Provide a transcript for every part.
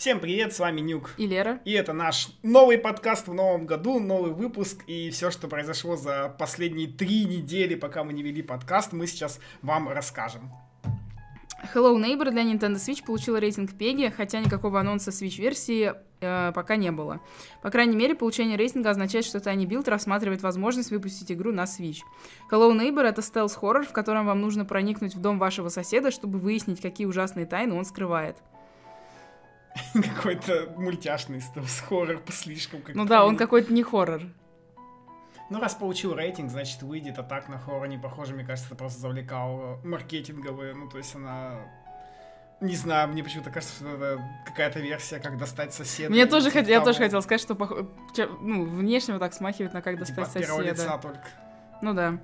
Всем привет, с вами Нюк. И Лера. И это наш новый подкаст в новом году, новый выпуск. И все, что произошло за последние три недели, пока мы не вели подкаст, мы сейчас вам расскажем. Hello Neighbor для Nintendo Switch получила рейтинг PEGI, хотя никакого анонса Switch-версии э, пока не было. По крайней мере, получение рейтинга означает, что Tiny Build рассматривает возможность выпустить игру на Switch. Hello Neighbor — это стелс-хоррор, в котором вам нужно проникнуть в дом вашего соседа, чтобы выяснить, какие ужасные тайны он скрывает. Какой-то мультяшный стелс-хоррор слишком. Ну да, он какой-то не хоррор. Ну, раз получил рейтинг, значит, выйдет, а так на хоррор не похоже, мне кажется, это просто завлекал маркетинговые, ну, то есть она... Не знаю, мне почему-то кажется, что это какая-то версия, как достать соседа. Мне тоже хот... Я тоже хотел сказать, что пох... ну, внешне вот так смахивает на как типа достать типа, соседа. лица только. Ну да.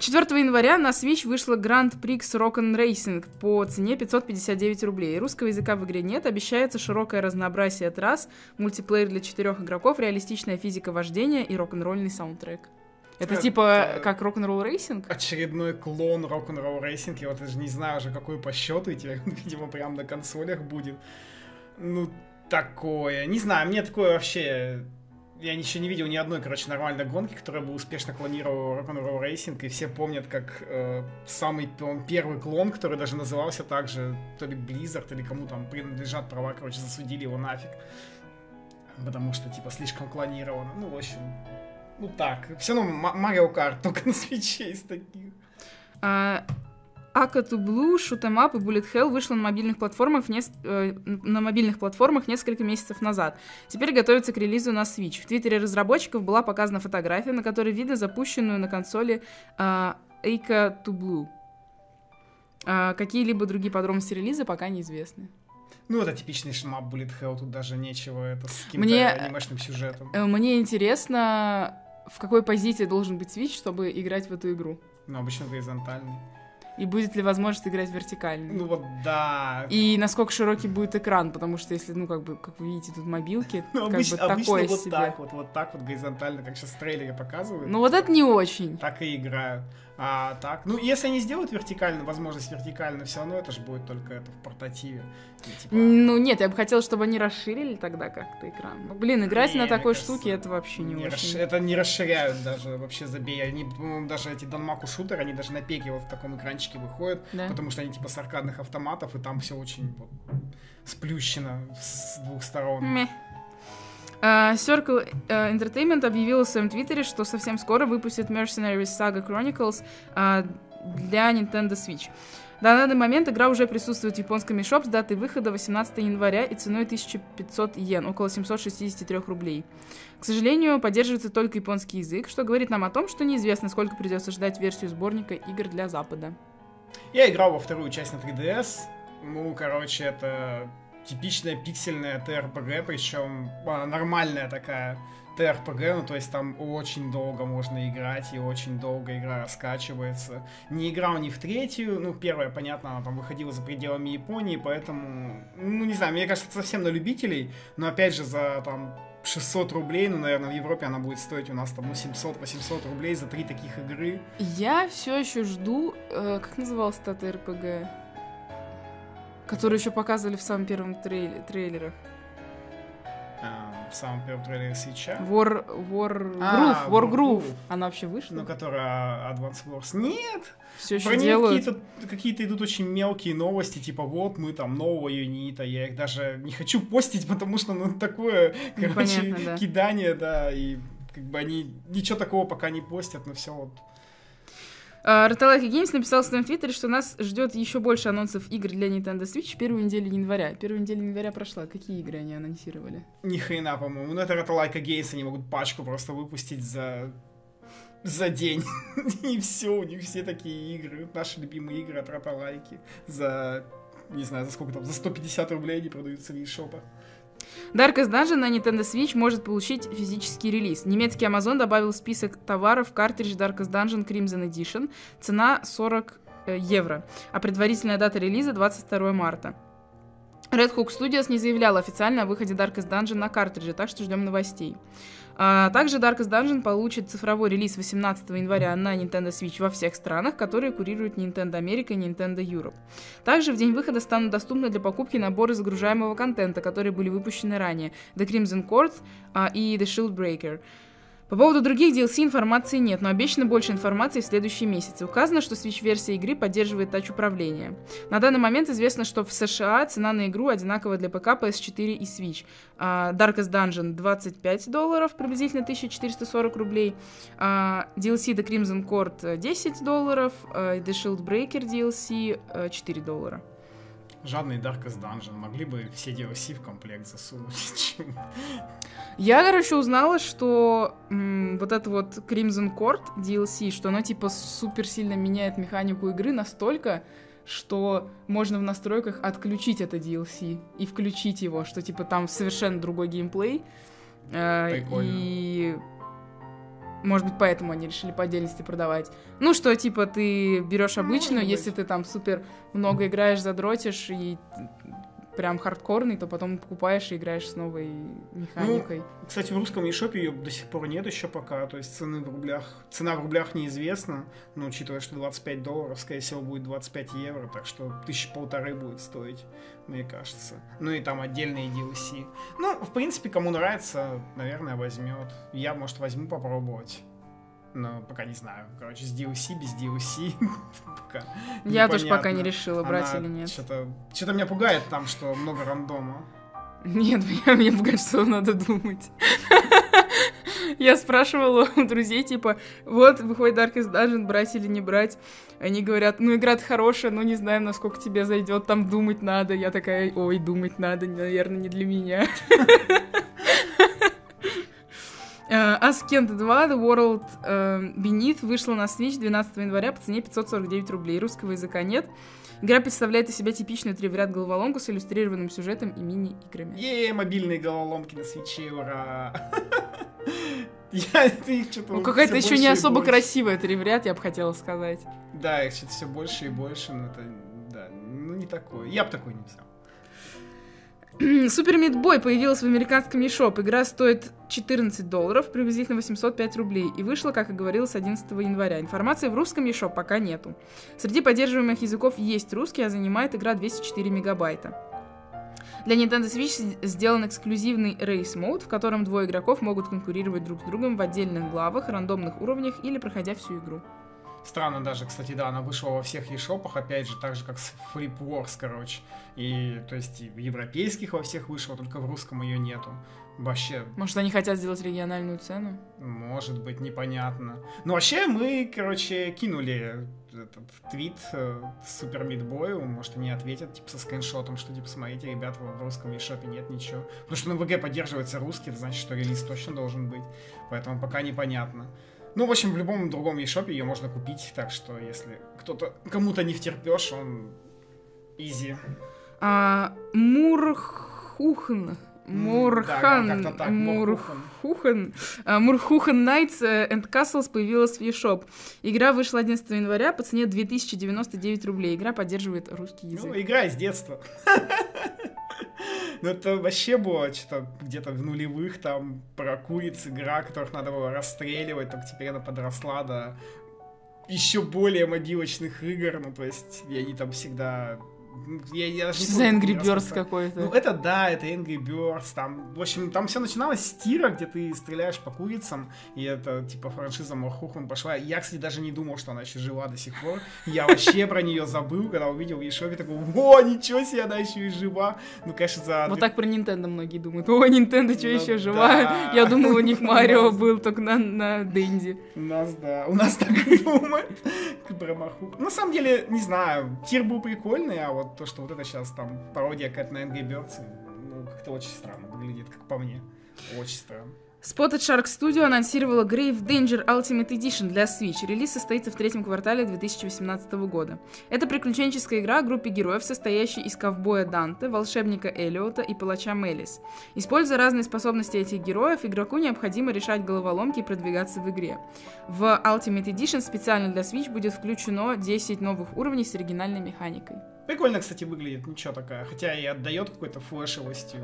4 января на Switch вышла Grand Prix Rock'n Racing по цене 559 рублей. Русского языка в игре нет, обещается широкое разнообразие трасс, мультиплеер для четырех игроков, реалистичная физика вождения и рок-н-ролльный саундтрек. Это, это типа как Rock'n'Roll Racing? Очередной клон Rock'n'Roll Racing. Я вот даже не знаю уже, какой по счету, тебе, видимо, прям на консолях будет. Ну, такое. Не знаю, мне такое вообще я еще не видел ни одной, короче, нормальной гонки, которая бы успешно клонировала Rock'n'Roll Racing, и все помнят, как э, самый первый клон, который даже назывался также, то ли Blizzard, или кому там принадлежат права, короче, засудили его нафиг. Потому что, типа, слишком клонировано. Ну, в общем, ну так. Все равно Mario Kart только на свече из таких. А, Blue, Shoot'em Up и Bullet Hell вышла на мобильных платформах, нес... э, на мобильных платформах несколько месяцев назад. Теперь готовится к релизу на Switch. В твиттере разработчиков была показана фотография, на которой видно запущенную на консоли э, to Blue. А какие-либо другие подробности релиза пока неизвестны. Ну, это типичный шмап Bullet Hell, тут даже нечего, это с каким-то мне, анимешным сюжетом. Э, мне интересно, в какой позиции должен быть Switch, чтобы играть в эту игру. Ну, обычно горизонтальный. И будет ли возможность играть вертикально? Ну вот да. И насколько широкий будет экран, потому что если, ну, как бы, как вы видите, тут мобилки, ну, как обычно, бы такое вот себе. так вот, вот так вот горизонтально, как сейчас в трейлере показывают. Ну вот это не очень. Так и играют. А так, ну, если они сделают вертикально, возможность вертикально, все равно это же будет только это в портативе. И, типа... Ну, нет, я бы хотела, чтобы они расширили тогда как-то экран. Ну, блин, играть не, на такой кажется, штуке, это вообще не, не очень. Расш... Это не расширяют даже, вообще забей. Они, по-моему, даже эти Данмаку шутеры, они даже на пеке вот в таком экранчике выходят, да? потому что они типа с аркадных автоматов, и там все очень вот, сплющено с двух сторон. Мeh. Uh, Circle uh, Entertainment объявила в своем твиттере, что совсем скоро выпустит Mercenaries Saga Chronicles uh, для Nintendo Switch. На данный момент игра уже присутствует в японском eShop с датой выхода 18 января и ценой 1500 йен, около 763 рублей. К сожалению, поддерживается только японский язык, что говорит нам о том, что неизвестно, сколько придется ждать версию сборника игр для Запада. Я играл во вторую часть на 3DS. Ну, короче, это типичная пиксельная ТРПГ, причем а, нормальная такая ТРПГ, ну то есть там очень долго можно играть, и очень долго игра раскачивается. Не играл ни в третью, ну первая, понятно, она там выходила за пределами Японии, поэтому, ну не знаю, мне кажется, совсем на любителей, но опять же за там 600 рублей, ну, наверное, в Европе она будет стоить у нас там, ну, 700-800 рублей за три таких игры. Я все еще жду, э, как называлась эта ТРПГ? Который еще показывали в самом первом трейле, трейлерах. А, в самом первом трейлере свеча. War, War а, Groove, War Groove. Она вообще вышла? Ну, которая Advance Wars. Нет! Все еще делают. Какие-то, какие-то идут очень мелкие новости, типа вот мы там нового юнита, я их даже не хочу постить, потому что ну такое, короче, да. кидание, да, и как бы они ничего такого пока не постят, но все вот Роталайки Games написал в своем твиттере, что нас ждет еще больше анонсов игр для Nintendo Switch первую неделю января. Первая неделя января прошла. Какие игры они анонсировали? Ни хрена, по-моему. Ну, это Роталайка Games, они могут пачку просто выпустить за за день. И все, у них все такие игры. Наши любимые игры от Роталайки. За, не знаю, за сколько там, за 150 рублей они продаются в eShop. Darkest Dungeon на Nintendo Switch может получить физический релиз. Немецкий Amazon добавил список товаров картридж Darkest Dungeon Crimson Edition. Цена 40 э, евро, а предварительная дата релиза 22 марта. Red Hook Studios не заявляла официально о выходе Darkest Dungeon на картридже, так что ждем новостей. А, также Darkest Dungeon получит цифровой релиз 18 января на Nintendo Switch во всех странах, которые курируют Nintendo America и Nintendo Europe. Также в день выхода станут доступны для покупки наборы загружаемого контента, которые были выпущены ранее, The Crimson Court а, и The Shield Breaker. По поводу других DLC информации нет, но обещано больше информации в следующие месяцы. Указано, что Switch-версия игры поддерживает тач-управление. На данный момент известно, что в США цена на игру одинакова для ПК, PS4 и Switch. Uh, Darkest Dungeon 25 долларов, приблизительно 1440 рублей. Uh, DLC The Crimson Court 10 долларов. Uh, The Shield Breaker DLC 4 доллара. Жадный Darkest Dungeon. Могли бы все DLC в комплект засунуть. Я, короче, узнала, что м, вот это вот Crimson Court DLC, что оно типа супер сильно меняет механику игры настолько, что можно в настройках отключить это DLC и включить его, что типа там совершенно другой геймплей. Э, Прикольно. И может быть, поэтому они решили по отдельности продавать. Ну, что, типа, ты берешь обычную, Может если ты там супер много играешь, задротишь и прям хардкорный, то потом покупаешь и играешь с новой механикой. Кстати, в русском eShop ее до сих пор нет еще пока, то есть цены в рублях, цена в рублях неизвестна, но учитывая, что 25 долларов, скорее всего, будет 25 евро, так что тысячи полторы будет стоить, мне кажется. Ну и там отдельные DLC. Ну, в принципе, кому нравится, наверное, возьмет. Я, может, возьму попробовать. Но пока не знаю. Короче, с DLC, без DLC. пока Я тоже пока не решила, брать Она или нет. Что-то, меня пугает там, что много рандома. Нет, меня, мне пугает, что надо думать. Я спрашивала у друзей, типа, вот, выходит Darkest Dungeon, брать или не брать. Они говорят, ну, игра хорошая, но не знаем, насколько тебе зайдет, там думать надо. Я такая, ой, думать надо, наверное, не для меня. Э, Askent 2 The World э, Beneath вышла на Switch 12 января по цене 549 рублей. Русского языка нет. Игра представляет из себя типичную три в ряд головоломку с иллюстрированным сюжетом и мини-играми. Е, мобильные головоломки на свече, ура! Я ты их что-то Ну, какая-то еще не особо больше. красивая три в ряд, я бы хотела сказать. Да, их что-то все больше и больше, но это, да, ну не такое. Я бы такой не взял. Супер Мидбой появилась в американском eShop. Игра стоит 14 долларов, приблизительно 805 рублей, и вышла, как и говорилось, 11 января. Информации в русском eShop пока нету. Среди поддерживаемых языков есть русский, а занимает игра 204 мегабайта. Для Nintendo Switch сделан эксклюзивный Race Mode, в котором двое игроков могут конкурировать друг с другом в отдельных главах, рандомных уровнях или проходя всю игру. Странно даже, кстати, да, она вышла во всех eShop'ах, опять же, так же, как с Flip Wars, короче. И, то есть, и в европейских во всех вышла, только в русском ее нету. Вообще, Может, они хотят сделать региональную цену? может быть, непонятно. Ну, вообще, мы, короче, кинули этот твит э, Супер Мидбою, может, они ответят, типа, со скриншотом, что, типа, смотрите, ребят, в русском eShop нет ничего. Потому что на ВГ поддерживается русский, это значит, что релиз точно должен быть. Поэтому пока непонятно. Ну, в общем, в любом другом eShop ее можно купить, так что, если кто-то, кому-то не втерпешь, он изи. А, Мурхухн. Мурхан, да, как-то так, а, Мурхухен Nights э, and Castles появилась в eShop. Игра вышла 11 января по цене 2099 рублей. Игра поддерживает русский Ну, язык. игра из детства. Ну, это вообще было что-то где-то в нулевых, там, про куриц игра, которых надо было расстреливать, только теперь она подросла до еще более мобилочных игр, ну, то есть, и они там всегда... Я, я даже не Что за помню, Angry Birds какой-то? Ну, это да, это Angry Birds, там, в общем, там все начиналось с тира, где ты стреляешь по курицам, и это, типа, франшиза Морхухман пошла. Я, кстати, даже не думал, что она еще жива до сих пор. Я вообще про нее забыл, когда увидел в Ешове, такой, о, ничего себе, она еще и жива. Ну, конечно, за... Вот так про Nintendo многие думают. О, Nintendo что Ну еще жива? Я думал, у них Марио был только на, на Денди. У нас, да, у нас так думают про Морхухман. На самом деле, не знаю, тир был прикольный, а вот то, что вот это сейчас там пародия какая-то на Angry Birds, ну, как-то очень странно выглядит, как по мне. Очень странно. Spotted Shark Studio анонсировала Grave Danger Ultimate Edition для Switch. Релиз состоится в третьем квартале 2018 года. Это приключенческая игра о группе героев, состоящей из ковбоя Данте, волшебника Элиота и палача Мелис. Используя разные способности этих героев, игроку необходимо решать головоломки и продвигаться в игре. В Ultimate Edition специально для Switch будет включено 10 новых уровней с оригинальной механикой. Прикольно, кстати, выглядит, ничего такая. Хотя и отдает какой-то флешевостью.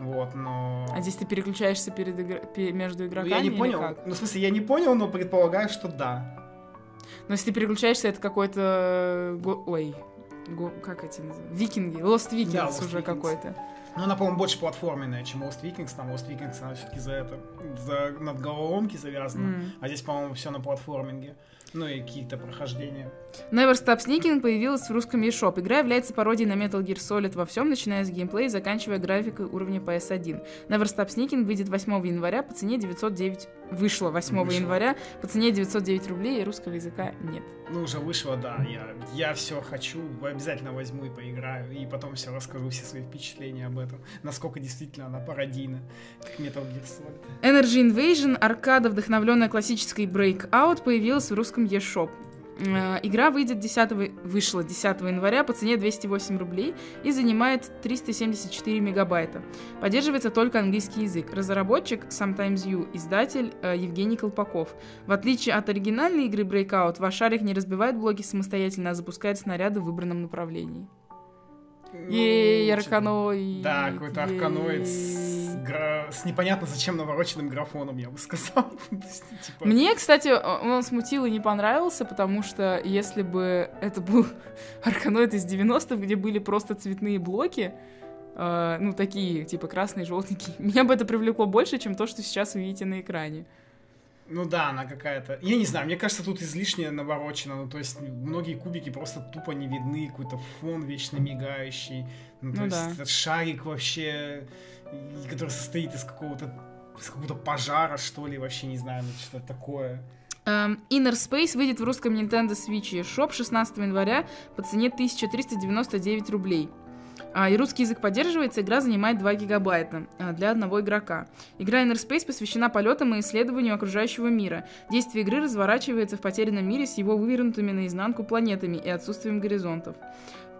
Вот, но... А здесь ты переключаешься перед игр... между игроками? Ну, я не понял. как? Ну, в смысле, я не понял, но предполагаю, что да. Но если ты переключаешься, это какой-то... Ой, го- как эти называются? Викинги. Lost Vikings Да, Lost уже Vikings. какой-то. Но она, по-моему, больше платформенная, чем Lost Vikings. Там Lost Vikings, она все-таки за это, за надголовомки завязана. М. А здесь, по-моему, все на платформинге. Ну и какие-то прохождения. Never Stop Sneaking появилась в русском eShop. Игра является пародией на Metal Gear Solid во всем, начиная с геймплея и заканчивая графикой уровня PS1. Never Stop Sneaking выйдет 8 января по цене 909... Вышло 8 Вышло. января по цене 909 рублей, и русского языка нет. Ну, уже вышло, да. Я, я все хочу, обязательно возьму и поиграю. И потом все расскажу, все свои впечатления об этом. Насколько действительно она пародийна, как Metal Gear Solid. Energy Invasion, аркада, вдохновленная классической Breakout, появилась в русском eShop. Э, Игра выйдет 10, вышла 10 января по цене 208 рублей и занимает 374 мегабайта. Поддерживается только английский язык. Разработчик Sometimes You, издатель э, Евгений Колпаков. В отличие от оригинальной игры Breakout, ваш шарик не разбивает блоки самостоятельно, а запускает снаряды в выбранном направлении. Ей, Ну, арканоид. Да, какой-то арканоид с, ей. гра- с непонятно зачем навороченным графоном, я бы сказал. Типа, Мне, кстати, он смутил и не понравился, потому что если бы это был Арканоид из 90-х, где были просто цветные блоки, э, ну, такие, типа красные, желтенькие, меня бы это привлекло больше, чем то, что сейчас вы видите на экране. Ну да, она какая-то... Я не знаю, мне кажется, тут излишне наворочено. Ну, то есть многие кубики просто тупо не видны, какой-то фон вечно мигающий. Ну, то Ну есть да. этот шарик вообще, и- который состоит из какого-то из какого-то пожара, что ли, вообще не знаю, ну, что-то такое. Эм, Inner Space выйдет в русском Nintendo Switch eShop 16 января по цене 1399 рублей. А, и русский язык поддерживается, игра занимает 2 гигабайта а, для одного игрока. Игра Inner Space посвящена полетам и исследованию окружающего мира. Действие игры разворачивается в потерянном мире с его вывернутыми наизнанку планетами и отсутствием горизонтов.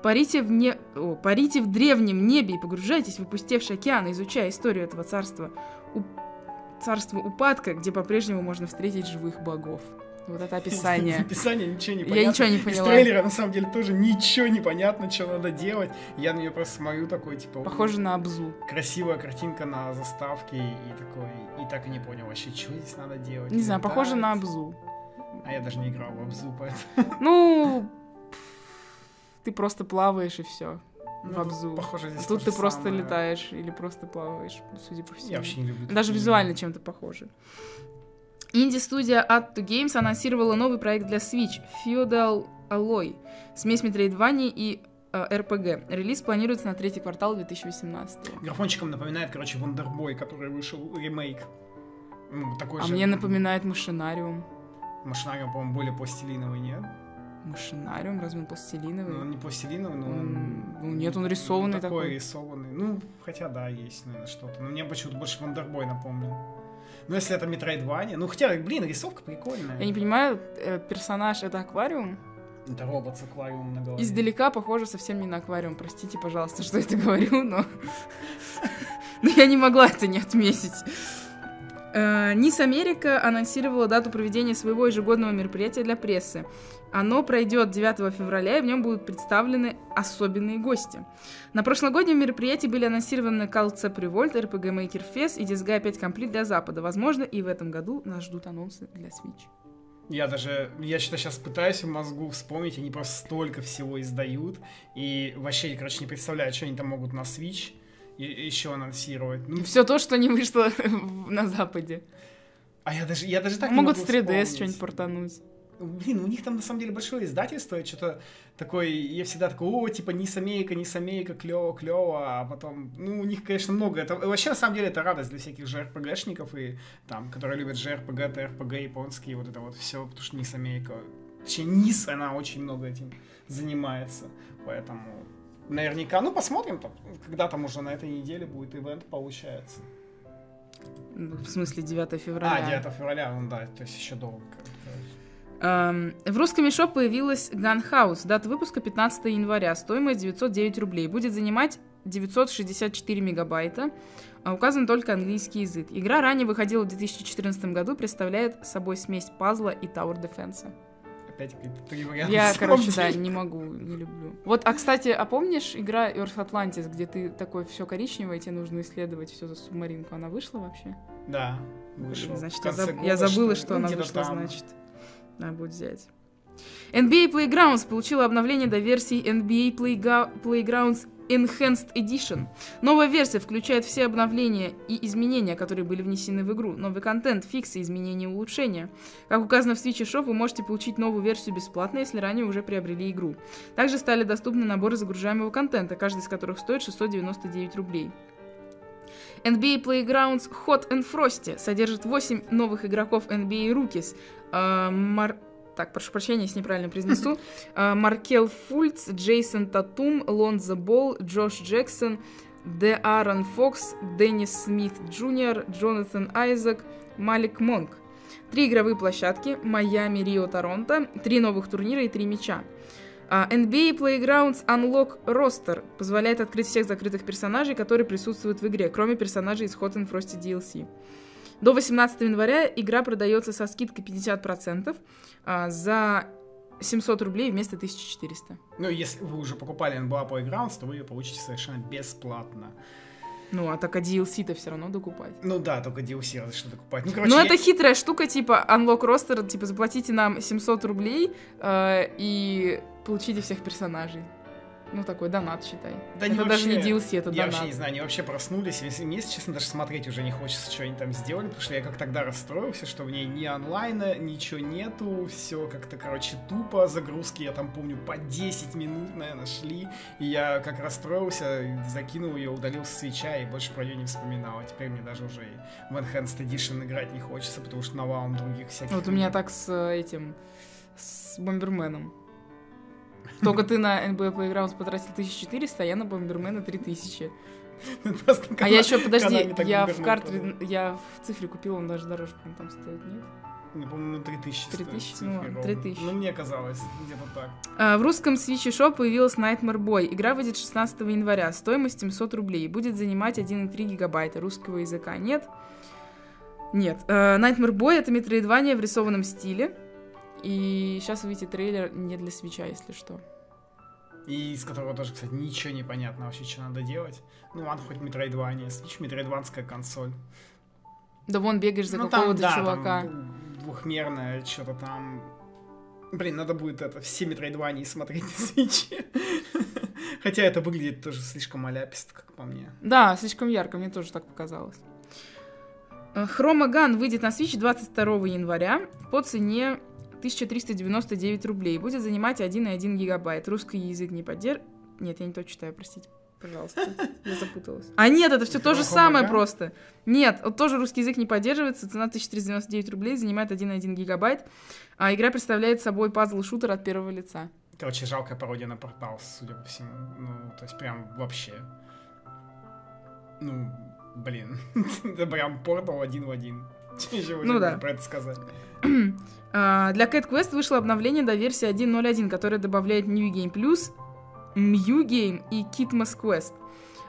Парите в, не... О, парите в древнем небе и погружайтесь в опустевший океан, изучая историю этого царства. У... Царство упадка, где по-прежнему можно встретить живых богов. Вот это описание. Описание ничего не Я понятно. ничего не Из поняла. трейлера, на самом деле, тоже ничего не понятно, что надо делать. Я на нее просто смотрю такой, типа... Похоже на ABZÛ. красивая картинка на заставке и такой, и так и не понял вообще, что здесь надо делать. Не знаю, похоже на. ABZÛ. А я даже не играл в ABZÛ, поэтому... Ну, ты просто плаваешь и все. В Ну, ABZÛ. Похоже, здесь А тут ты же просто самое. летаешь или просто плаваешь, судя по всему. Я вообще не люблю Даже визуально чем-то похоже. Инди-студия Add to Games анонсировала новый проект для Switch Feudal Alloy. Смесь Metroidvania и э, RPG. Релиз планируется на третий квартал 2018. Графончиком напоминает, короче, Вандербой, который вышел ремейк. Ну, такой А же. мне напоминает Машинариум. Машинариум, по-моему, более пластилиновый, нет? Машинариум, разве он пластилиновый? Ну, он не пластилиновый, но он... Он- ну, нет, он рисованный такой. такой. рисованный. Ну, хотя да, есть, наверное, что-то. Но мне почему-то больше Вандербой напомнил. Ну, если это Metroidvania. Ну, хотя, блин, рисовка прикольная. Я не понимаю, э, персонаж это аквариум? Это робот с аквариумом на голове. Издалека похоже совсем не на аквариум. Простите, пожалуйста, что это говорю, но... Но я не могла это не отметить. Нис Америка анонсировала дату проведения своего ежегодного мероприятия для прессы. Оно пройдет 9 февраля, и в нем будут представлены особенные гости. На прошлогоднем мероприятии были анонсированы Calcep Revolt, RPG Maker Fest и Disgaea 5 Complete для Запада. Возможно, и в этом году нас ждут анонсы для Switch. Я даже, я что-то сейчас пытаюсь в мозгу вспомнить, они просто столько всего издают, и вообще, короче, не представляю, что они там могут на Switch еще анонсировать. Ну, Все то, что не вышло на Западе. а я даже, я даже так не Могут с могу 3DS вспомнить. что-нибудь портануть. Блин, у них там на самом деле большое издательство, что-то такое, я всегда такой, о, типа, не самейка, не самейка, клево, клево, а потом, ну, у них, конечно, много, это вообще, на самом деле, это радость для всяких JRPG-шников и там, которые любят JRPG, TRPG, японские, вот это вот все, потому что не самейка, точнее, НИС, она очень много этим занимается, поэтому наверняка, ну, посмотрим, там, когда там уже на этой неделе будет ивент, получается. Ну, В смысле, 9 февраля. А, 9 февраля, ну да, то есть еще долго. короче. Эм, в русском eShop появилась Gunhouse. Дата выпуска 15 января. Стоимость 909 рублей. Будет занимать 964 мегабайта. А указан только английский язык. Игра ранее выходила в 2014 году, представляет собой смесь пазла и Tower Defense. опять какие-то три варианта. Я, короче, да, не могу, не люблю. Вот, а, кстати, а помнишь игра Earth Atlantis, где ты такой все коричневое, и тебе нужно исследовать все за субмаринку? Она вышла вообще? Да, вышел. Значит, я, заб- года, я забыла, что Ну, она вышла, там. значит. Надо будет взять. NBA Playgrounds получила обновление до версии NBA Playga- Playgrounds Enhanced Edition. Новая версия включает все обновления и изменения, которые были внесены в игру. Новый контент, фиксы, изменения и улучшения. Как указано в Switch Shop, вы можете получить новую версию бесплатно, если ранее уже приобрели игру. Также стали доступны наборы загружаемого контента, каждый из которых стоит 699 рублей. NBA Playgrounds Hot and Frosty содержит 8 новых игроков NBA Rookies. А, Мар- Так, прошу прощения, если неправильно произнесу. А, Маркел Фульц, Джейсон Татум, Лонзо Болл, Джош Джексон, Де'Аарон Фокс, Деннис Смит Джуниор, Джонатан Айзек, Малик Монк. Три игровые площадки, Майами, Рио, Торонто, три новых турнира и три мяча. А, NBA Playgrounds Unlock Roster позволяет открыть всех закрытых персонажей, которые присутствуют в игре, кроме персонажей из Hot and Frosty DLC. До 18 января игра продается со скидкой 50% а, за 700 рублей вместо 1400. Ну, если вы уже покупали NBA Playgrounds, то вы ее получите совершенно бесплатно. Ну, а так а DLC-то все равно докупать. Ну да, только DLC разве что докупать. Ну, короче, Ну, я- это хитрая штука, типа Unlock Roster, типа заплатите нам 700 рублей э, и получите всех персонажей. Ну, такой донат, считай. Да это не даже не вообще- DLC, это Я донат. вообще не знаю, они вообще проснулись. Если мне, если честно, даже смотреть уже не хочется, что они там сделали, потому что я как тогда расстроился, что в ней ни онлайна, ничего нету, все как-то, короче, тупо, загрузки, я там помню, по 10 минут, наверное, шли, и я как расстроился, закинул ее, удалил с свеча и больше про нее не вспоминал. А теперь мне даже уже и в Enhanced Edition играть не хочется, потому что навалом других всяких... Вот у меня так с э, этим, с Бомберменом. Только ты на NBA Playgrounds потратил 1400, а я на Бомбермена 3000. Просто А я еще, подожди, я в карте, я в цифре купил, он даже дороже, по-моему, там стоит, нет? Не помню, ну 3000 стоит 3000, цифры ну ладно, ровно. 3000. Ну, мне казалось, где-то так. А, В русском Switch Shop появилась Nightmare Boy. Игра выйдет 16 января. Стоимость 700 рублей. Будет занимать 1,3 гигабайта. Русского языка нет. Нет. Э, Nightmare Boy — это метроидвания в рисованном стиле. И сейчас увидите трейлер не для свеча, если что. И из которого тоже, кстати, ничего не понятно вообще, что надо делать. Ну, ладно, хоть Metroidvania. Switch метроидванская консоль. Да вон бегаешь за ну, какого-то да, чувака. там двухмерное, что-то там... Блин, надо будет это, все метроидвании смотреть на свече. Хотя это выглядит тоже слишком аляпист, как по мне. Да, слишком ярко, мне тоже так показалось. Хромаган выйдет на Switch 22 января по цене 1399 рублей. Будет занимать 1,1 гигабайт. Русский язык не поддерж... Нет, я не то читаю, простите. Пожалуйста, я запуталась. А нет, это все то же самое просто. Нет, вот тоже русский язык не поддерживается. Цена 1399 рублей, занимает 1,1 гигабайт. А игра представляет собой пазл-шутер от первого лица. Короче, жалкая пародия на портал, судя по всему. Ну, то есть прям вообще. Ну, блин. это прям портал один в один. Ну да. про это сказать? А, Для Cat Quest вышло обновление до версии 1.0.1, которое добавляет New Game Plus, Mew Game и Kitmas Quest.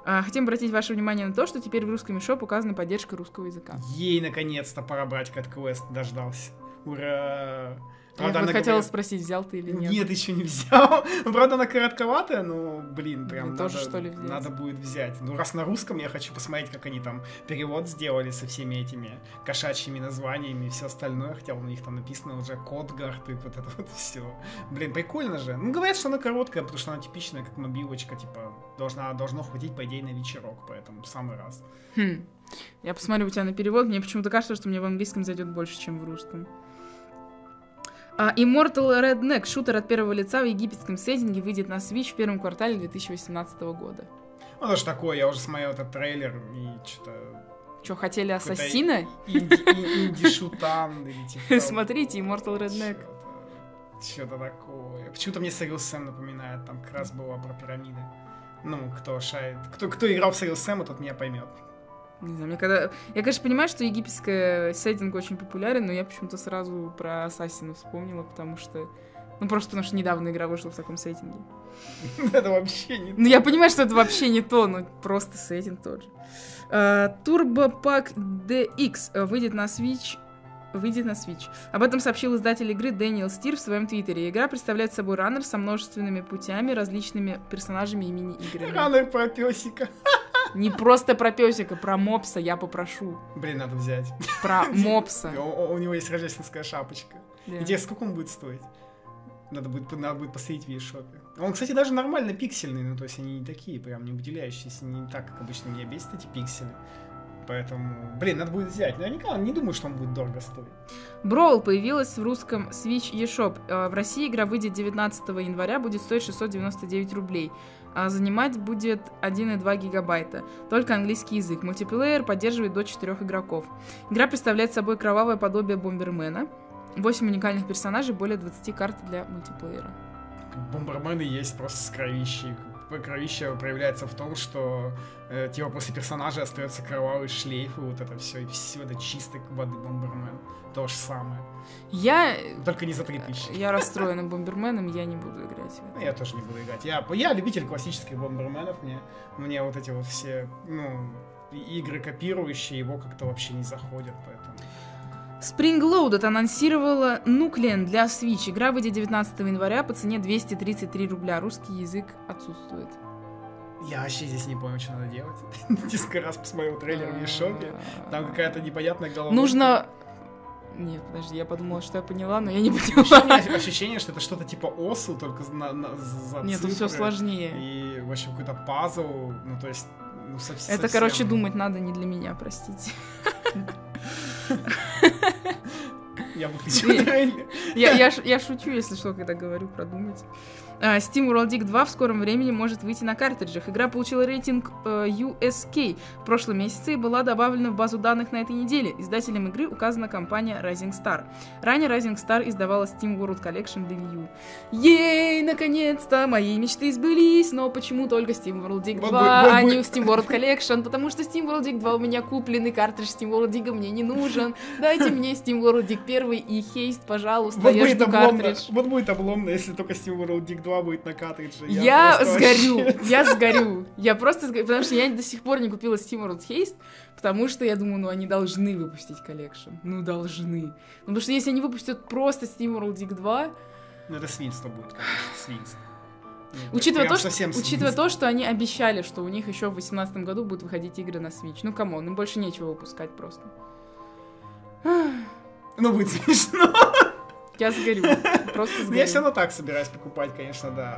А, Хотим обратить ваше внимание на то, что теперь в русском шоп указана поддержка русского языка. Ей, наконец-то, пора брать Cat Quest, дождался. Ура! Я вот хотела говорит- спросить, взял ты или нет. Нет, еще не взял. Ну, Правда, она коротковатая, но, блин, прям Мне тоже, надо, что ли, взять? надо будет взять. Ну, раз на русском, я хочу посмотреть, как они там перевод сделали со всеми этими кошачьими названиями и все остальное. Хотя у них там написано уже Котгард и вот это вот все. Блин, прикольно же. Ну, говорят, что она короткая, потому что она типичная, как мобилочка, типа, должна, должно хватить, по идее, на вечерок, поэтому в самый раз. Хм. Я посмотрю у тебя на перевод. Мне почему-то кажется, что мне в английском зайдет больше, чем в русском. А, Immortal Redneck, шутер от первого лица в египетском сеттинге, выйдет на Switch в первом квартале 2018 года. Ну, даже такое, я уже смотрел этот трейлер и что-то... Что, хотели Ассасина? Инди-шутан или типа... Смотрите, Immortal Redneck. Что-то такое. Почему-то мне Сэрил Сэм напоминает, там как раз было про пирамиды. Ну, кто шает. Кто, кто играл в Сэрил Сэма, тот меня поймет. Не знаю, мне когда... Я, конечно, понимаю, что египетская сеттинг очень популярен, но я почему-то сразу про Ассасина вспомнила, потому что... Ну, просто потому что недавно игра вышла в таком сеттинге. Это вообще не... Ну, я понимаю, что это вообще не то, но просто сеттинг тот же. Turbo Pack DX выйдет на Switch выйдет на Switch. Об этом сообщил издатель игры Дэниел Стир в своем твиттере. Игра представляет собой раннер со множественными путями, различными персонажами и мини-играми. Раннер про песика. Не просто про песика, про мопса я попрошу. Блин, надо взять. Про мопса. У, него есть рождественская шапочка. Интересно, сколько он будет стоить? Надо будет, надо будет посмотреть в eShop. Он, кстати, даже нормально пиксельный, ну, то есть они не такие прям не выделяющиеся, не так, как обычно меня бесит эти пиксели. Поэтому, блин, надо будет взять. Наверняка не думаю, что он будет дорого стоить. Brawl появилась в русском Switch eShop. Э, В России игра выйдет 19 января, будет стоить 699 рублей. А занимать будет 1,2 гигабайта. Только английский язык. Мультиплеер поддерживает до 4 игроков. Игра представляет собой кровавое подобие Бомбермена. 8 уникальных персонажей, более 20 карт для мультиплеера. Бомбермены есть просто с кровищей. Кровище проявляется в том, что э, типа после персонажа остается кровавый шлейф и вот это все, и все это чистой воды Бомбермен. То же самое. Я, Только не за 3000. я расстроена Бомберменом, я не буду играть в это. Я тоже не буду играть. Я, я любитель классических бомберменов. Мне, мне вот эти вот все ну, игры, копирующие его, как-то вообще не заходят. Поэтому. Spring Loaded анонсировала Nuclean для Switch. Игра выйдет 19 января по цене 233 рубля. Русский язык отсутствует. Я вообще здесь не понял, что надо делать. Несколько раз посмотрел трейлер в Ешопе. Там какая-то непонятная голова. Нужно... Нет, подожди, я подумала, что я поняла, но я не поняла. меня ощущение, что это что-то типа осу, только на, на- за Нет, тут все сложнее. И, в общем, какой-то пазл, ну, то есть, ну, сов- совсем... Это, короче, думать надо не для меня, простите. Я выключил. Я, я шучу, если что, когда говорю продумать. А, Steam World Dig 2 в скором времени может выйти на картриджах. Игра получила рейтинг э, USK в прошлом месяце и была добавлена в базу данных на этой неделе. Издателем игры указана компания Rising Star. Ранее Rising Star издавала Steam World Collection для Wii U. Ей, наконец-то, мои мечты сбылись, но почему только Steam World Dig 2, Вот бы- вот а не Steam World Collection? Потому что Steam World Dig 2 у меня куплен, и картридж Steam World Dig мне не нужен. Дайте мне SteamWorld Dig 1 и Heist, пожалуйста, Вот я жду картридж. вот будет обломно, если только SteamWorld Dig 2 будет на картридже. Я, просто сгорю, вообще- я сгорю. Я просто сгорю, потому что я до сих пор не купила SteamWorld Heist, потому что я думаю, ну они должны выпустить collection. Ну должны. Ну потому что если они выпустят просто SteamWorld Dig 2, Ну, это свинство будет, конечно, свинство. Ну, учитывая то, что, учитывая то, что они обещали, что у них еще в 2018 году будут выходить игры на Switch. Ну come on, им больше нечего выпускать просто. Ну, будет смешно. Я сгорю. Просто Ну, Я все сгорю. равно так собираюсь покупать, конечно, да.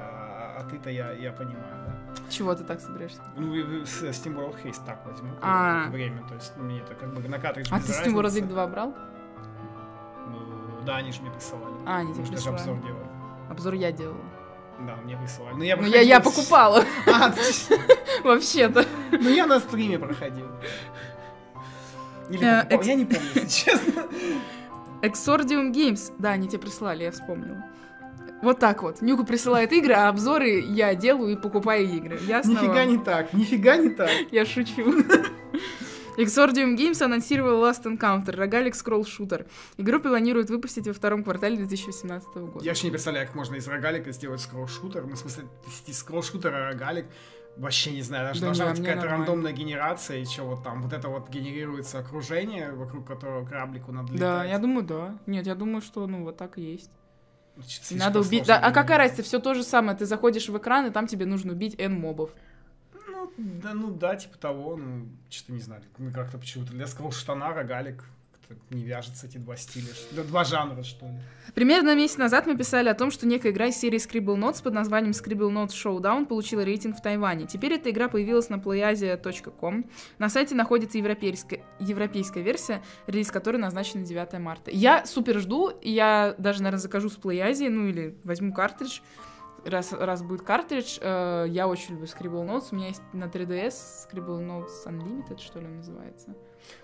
А, ты-то я, я понимаю, да. Чего ты так собираешься? Ну, с Steam World Haste так возьму. А. Время, то есть мне это как бы на картридж А ты Steam World. Dig 2 брал? Ну, да, они же мне присылали. А, они тебе присылали. обзор делали. Обзор я делала. Да, мне присылали. Ну, я Ну я, я покупала, А, вообще-то. ну я на стриме проходил. Или Э, я не помню, если честно. Exordium Games. Да, они тебе прислали, я вспомнила. Вот так вот. Нюка присылает игры, а обзоры я делаю и покупаю игры. Ясно Нифига вам? не так, нифига не так. Я шучу. Exordium Games анонсировал Last Encounter, рогалик скролл-шутер. Игру планируют выпустить во втором квартале 2018 года. Я вообще не представляю, как можно из рогалика сделать скролл-шутер. Ну, в смысле, из скролл-шутера рогалик. Вообще не знаю, даже Да должна не, быть какая-то нормально. рандомная генерация, и что вот там, вот это вот генерируется окружение, вокруг которого кораблику надо летать. Да, я думаю, да. Нет, я думаю, что ну вот так и есть. Слишком надо убить. Да, а какая разница? Все то же самое. Ты заходишь в экран, и там тебе нужно убить N мобов. Ну, да, ну да, типа того, ну, что-то не знаю, ну, как-то почему-то для скролл-штана рогалик как-то не вяжется эти два стиля, да, два жанра, что ли. Примерно месяц назад мы писали о том, что некая игра из серии Scribble Notes под названием Scribble Notes Showdown получила рейтинг в Тайване. Теперь эта игра появилась на playasia.com. На сайте находится европейская, европейская версия, релиз которой назначен на 9 марта. Я супер жду, я даже, наверное, закажу с PlayAsia, ну или возьму картридж. Раз, раз будет картридж, э, я очень люблю Scribble Notes. У меня есть на 3DS Scribble Notes Unlimited, что ли, он называется.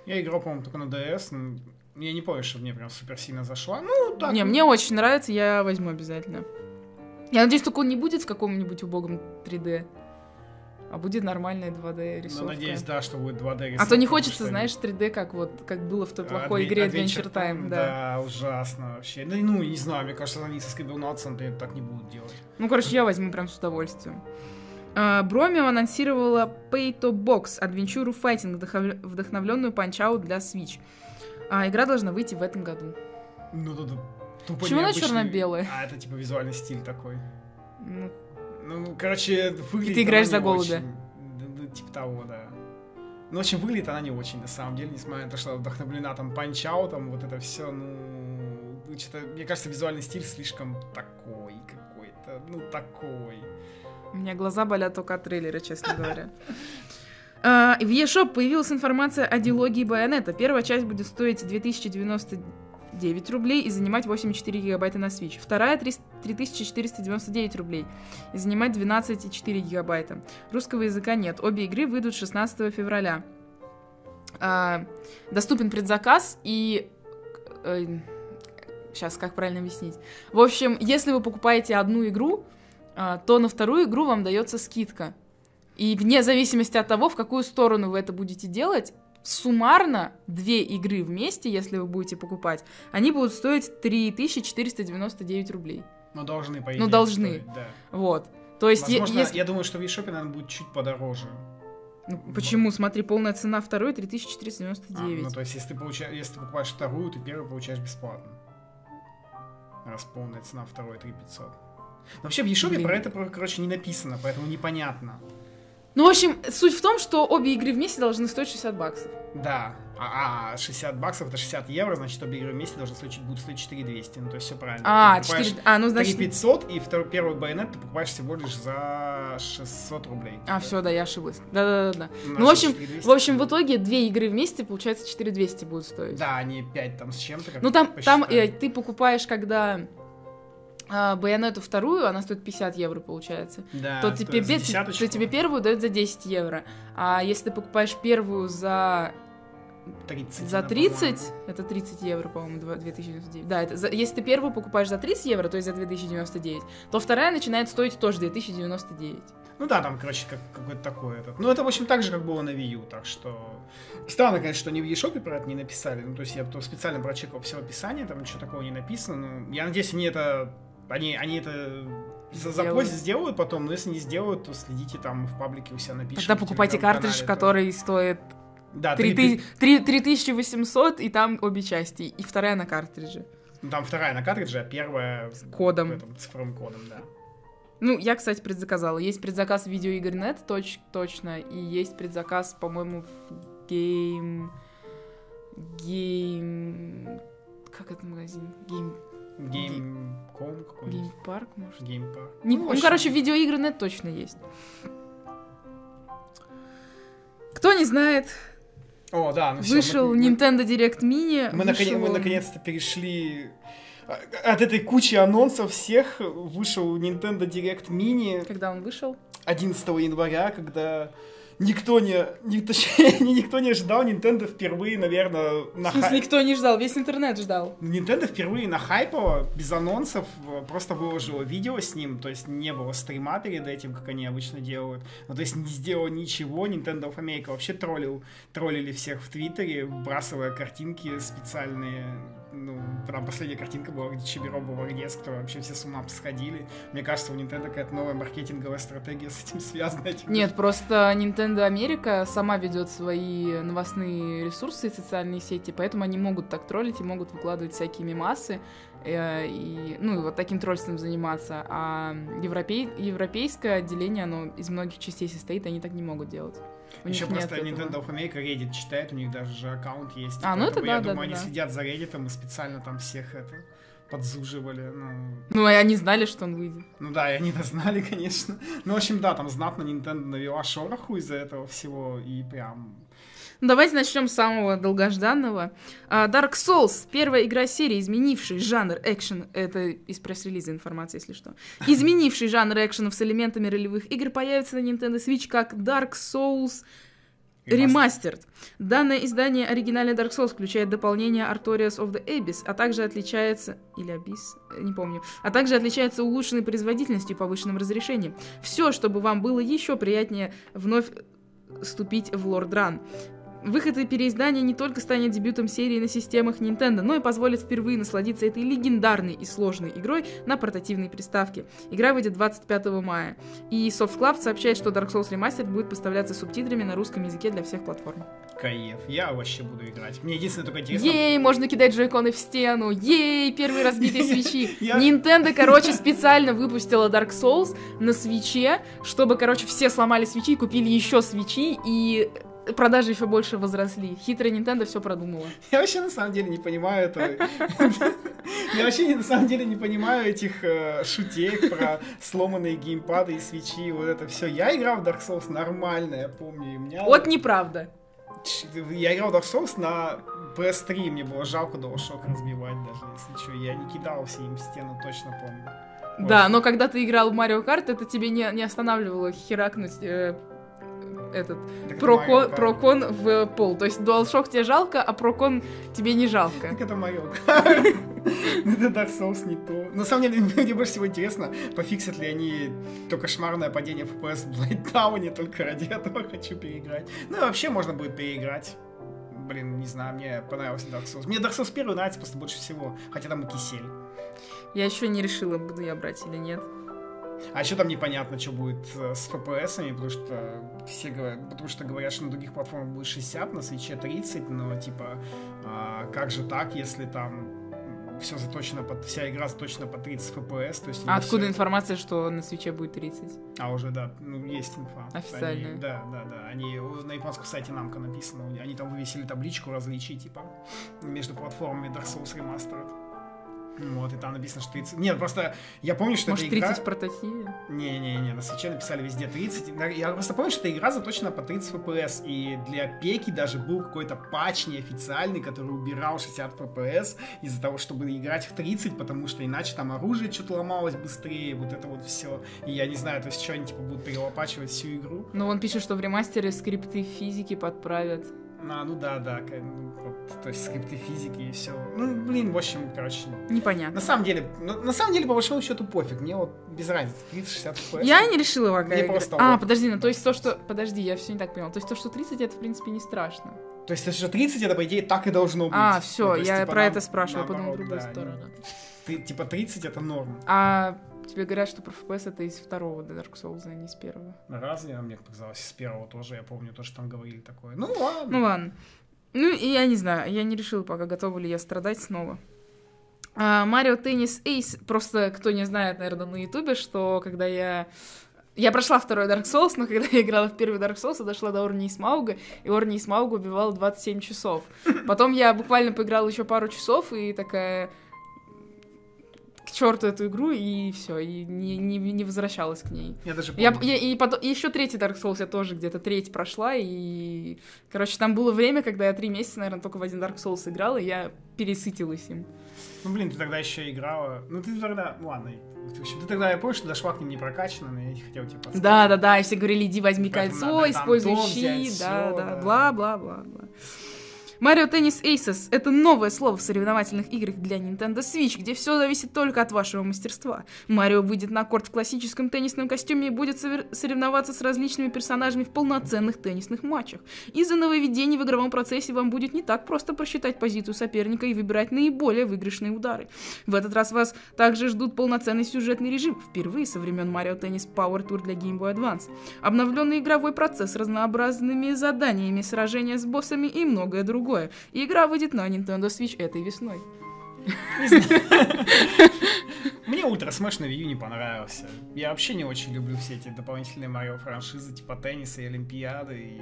Я играл, по-моему, только на DS, ну, я не помню, что мне прям супер сильно зашла. Ну, так. Не, мне очень нравится, я возьму обязательно. Я надеюсь, только он не будет в каком-нибудь убогом 3D, а будет нормальная 2D Ну, рисовка. надеюсь, да, что будет 2D а то не рисовка, хочется, знаешь, 3D, как вот как было в той Adve- плохой игре Adventure Time, да. Да, ужасно вообще. Ну, ну, не знаю, мне кажется, они со Scribble Notes например, так не будут делать. Ну, короче, я возьму прям с удовольствием. А, Бромио анонсировала Pay to Box, адвенчуру файтинг, вдохновленную Punch-Out для Switch. А игра должна выйти в этом году. Ну, тут тупо Почему она черно-белая? А, это типа визуальный стиль такой. Ну, Ну, короче, выглядит ты играешь она за не голубя. очень. Да, ну, типа того, да. Ну, в общем, выглядит она не очень, на самом деле, несмотря на то, что вдохновлена там панчаутом, вот это все, ну, ну, что-то, мне кажется, визуальный стиль слишком такой какой-то, ну, такой. У меня глаза болят только от трейлера, честно говоря. А, В eShop появилась информация о дилогии Байонета. Первая часть будет стоить 2099 рублей и занимать 8,4 гигабайта на Switch. Вторая 3 3499 рублей и занимать 12,4 гигабайта. Русского языка нет. Обе игры выйдут 16 февраля. А, доступен предзаказ и... сейчас, как правильно объяснить? В общем, если вы покупаете одну игру, то на вторую игру вам дается скидка. И вне зависимости от того, в какую сторону вы это будете делать, суммарно две игры вместе, если вы будете покупать, они будут стоить 3499 рублей. Но должны, по идее, Ну, должны. стоить, да. Вот. То есть, Возможно, если... я думаю, что в eShop, наверное, будет чуть подороже. Ну, почему? Смотри, полная цена второй А, 3499. ну, то есть, если ты, получаешь, если ты покупаешь вторую, ты первую получаешь бесплатно. Раз полная цена второй 3500. Вообще в eShop Блин. про это, короче, не написано, поэтому непонятно. Ну, в общем, суть в том, что обе игры вместе должны стоить 60 баксов. Да. А, а 60 баксов это 60 евро, значит, обе игры вместе должны стоить, будут стоить 4200. Ну, то есть все правильно. А, Ты покупаешь 4... А, ну, значит... 3500, и второй, первый байонет ты покупаешь всего лишь за 600 рублей. А, все, да, я ошиблась. Да-да-да. Значит, Ну, в общем, 4200. В общем, в итоге две игры вместе, получается, 4200 будут стоить. Да, они 5 там с чем-то. Ну там, там э, ты покупаешь, когда а, Байонету вторую, она стоит 50 евро, получается. да, то, то тебе, есть за бе- десяточку. то тебе первую дают за 10 евро. А если ты покупаешь первую за, 30, за да, 30, по-моему. это 30 евро, по-моему, два- 2099. Да, это за- если ты первую покупаешь за 30 евро, то есть за 2099, то вторая начинает стоить тоже 2099. Ну да, там, короче, как, какой-то такой этот. Ну, это, в общем, так же, как было на Wii U, так что... Странно, конечно, что они в eShop про это не написали. Ну, то есть я то специально прочекал все описание, там ничего такого не написано. Ну, я надеюсь, они это... Они, они это за Сделают. потом, но если не сделают, то следите там в паблике у себя напишите. Тогда покупайте картридж, который стоит Да, 3 три- ты- три- 3800, и там обе части, и вторая на картридже. ну, там вторая на картридже, а первая с кодом. этом, цифровым кодом, да. Ну, я, кстати, предзаказала. Есть предзаказ в видеоигр.нет, точ- точно, и есть предзаказ, по-моему, в Game... Game... Как это магазин? Game... Gamecom какой-нибудь. Park, может? Геймпарк. Не- ну, общем, короче, в видеоигр.нет точно есть. Кто не знает, О, да, ну всё, вышел мы- мы- Nintendo Direct Mini. Мы, наконец, вышел мы он- наконец-то перешли а, от этой кучи анонсов всех. Вышел Nintendo Direct Mini Когда он вышел? 11 января, когда никто не, не точнее, никто не ждал Nintendo впервые, наверное, на В смысле, хай- никто не ждал, весь интернет ждал. Nintendo впервые на хайпово, без анонсов, э, просто выложила видео с ним, то есть не было стрима перед этим, как они обычно делают. Ну, то есть не сделал ничего, Nintendo of America вообще троллил, троллили всех в Твиттере, вбрасывая картинки специальные. Ну, там последняя картинка была, где Чибиро был которые вообще все с ума сходили. Мне кажется, у Nintendo какая-то новая маркетинговая стратегия с этим связана. Нет, просто Nintendo Америка сама ведет свои новостные ресурсы и социальные сети, поэтому они могут так троллить и могут выкладывать всякие мемасы э, и, ну, и вот таким тролльством заниматься. А европей, европейское отделение, оно из многих частей состоит, они так не могут делать. У Еще просто. Nintendo of America Reddit читает, у них даже же аккаунт есть. А, ну это я да, думаю, да, они да. следят за Reddit и специально там всех это подзуживали. Ну, Ну, и они знали, что он выйдет. ну да, и они это знали, конечно. Ну, в общем, да, там знатно Nintendo навела шороху из-за этого всего, и прям... Давайте начнем с самого долгожданного. А, Dark Souls, первая игра серии, изменивший жанр экшен, это из пресс-релиза информация, если что, изменивший жанр экшенов с элементами ролевых игр, появится на Nintendo Switch как Dark Souls Remastered. Данное издание оригинальной Dark Souls включает дополнение Artorias of the Abyss, а также отличается... Или Abyss? Э, Не помню. А также отличается улучшенной производительностью и повышенным разрешением. Все, чтобы вам было еще приятнее вновь вступить в Лорд Ран. Выход и переиздание не только станет дебютом серии на системах Nintendo, но и позволит впервые насладиться этой легендарной и сложной игрой на портативной приставке. Игра выйдет 25 мая. И Softcloud сообщает, что Dark Souls Remastered будет поставляться субтитрами на русском языке для всех платформ. Каев. Я вообще буду играть. Мне единственное только интересно... Ей, можно кидать джойконы в стену. Ей, первые разбитые свечи. Nintendo, короче, специально выпустила Dark Souls на свече, чтобы, короче, все сломали свечи, купили еще свечи, и продажи еще больше возросли. Хитрая Nintendo все продумала. Я вообще на самом деле не понимаю это. Я вообще на самом деле не понимаю этих э, шутей про сломанные геймпады и свечи, вот это все. Я играл в Dark Souls нормально, я помню. меня Вот неправда. Я играл в Dark Souls на PS3, мне было жалко DualShock разбивать даже, если что. Я не кидался им в стену, точно помню. Да, но когда ты играл в Марио Карт, это тебе не, не останавливало херакнуть э, этот Так это прокон, Kart. прокон в пол. То есть DualShock тебе жалко, а прокон тебе не жалко. Как это Kart? Это Dark Souls не то. На самом деле, мне больше всего интересно, пофиксят ли они то кошмарное падение FPS в Блайттауне, только ради этого хочу переиграть. Ну и вообще можно будет переиграть. Блин, не знаю, мне понравился Dark Souls. Мне Dark Souls 1 нравится просто больше всего, хотя там и кисель. Я еще не решила, буду я брать или нет. А еще там непонятно, что будет э, с FPS, потому что все говорят, потому что говорят, что на других платформах будет 60, на свече 30, но типа, а, как же так, если там все заточено под, вся игра заточена по 30 FPS, то есть... А откуда всё- информация, что на свече будет 30? А уже, да, ну, есть инфа. Официальная. Они- да, да, да. Они на японском сайте намка написано. Они там вывесили табличку различий, типа, между платформами Dark Souls Remastered. Вот, и там написано, что 30... Нет, просто я помню, что Может, эта игра... 30 в портативе? Не-не-не, на свече написали везде 30. На- Я просто помню, что эта игра заточена по 30 FPS, и для пеки даже был какой-то патч неофициальный, который убирал 60 FPS из-за того, чтобы играть в 30, потому что иначе там оружие что-то ломалось быстрее, вот это вот все. И я не знаю, то есть что они типа будут перелопачивать всю игру. Ну, он пишет, что в ремастере скрипты физики подправят. А, ну да, да, ну, вот, то есть скрипты физики и все. Ну, блин, в общем, короче, Непонятно. на самом деле, на, на самом деле, по большому счету, пофиг. Мне вот без разницы, 30-60 FPS. Я не решила пока Мне играть. просто А, подожди, ну то есть то, что... Подожди, я все не так поняла. То есть то, что 30, это, в принципе, не страшно. То есть, это же 30, это, по идее, так и должно быть. А, Ну, все, то есть, я типа, про нам- это спрашиваю, подумала в другую да, сторону. Ты, типа 30 это норм. А тебе говорят, что про FPS это из второго Dark Souls, а не из первого. Разве? А мне показалось, с первого тоже, я помню, то, что там говорили такое. Ну ладно. Ну ладно. Ну, и я не знаю, я не решила пока, готова ли я страдать снова. Марио Теннис Эйс, просто кто не знает, наверное, на Ютубе, что когда я... Я прошла второй Dark Souls, но когда я играла в первый Dark Souls, я дошла до Орни и Смауга, и Орни и Смауга убивала 27 часов. Потом я буквально поиграла еще пару часов, и такая... Черту эту игру, и все, и не, не, не возвращалась к ней. Я даже Я, помню. я- и потом и еще третий Dark Souls я тоже где-то треть прошла, и, короче, там было время, когда я три месяца, наверное, только в один Dark Souls играла, и я пересытилась им. Ну, блин, ты тогда еще играла. Ну, ты тогда... Ладно. В общем, ты тогда, я помню, что дошла к ним не прокачана, но я хотел тебе подсказать. Да, да, да, и все говорили, иди возьми Как кольцо, используй щит, взять, да, всё, да, да. Марио Tennis Aces — это новое слово в соревновательных играх для Nintendo Switch, где все зависит только от вашего мастерства. Марио выйдет на корт в классическом теннисном костюме и будет соревноваться с различными персонажами в полноценных теннисных матчах. Из-за нововведений в игровом процессе вам будет не так просто просчитать позицию соперника и выбирать наиболее выигрышные удары. В этот раз вас также ждут полноценный сюжетный режим, впервые со времен Mario Tennis Power Tour для Game Boy Advance, обновленный игровой процесс с разнообразными заданиями, сражения с боссами и многое другое. И игра выйдет на Nintendo Switch этой весной. Мне Ultra Smash на Wii U не понравился. Я вообще не очень люблю все эти дополнительные Марио франшизы, типа тенниса и Олимпиады. И...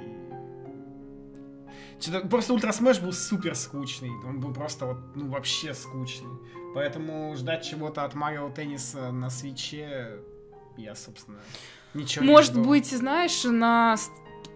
Что-то- Просто Ultra Smash был супер скучный. Он был просто вот, ну, вообще скучный. Поэтому ждать чего-то от Марио Тенниса на Switch я, собственно, ничего не Может жду. быть, знаешь, на...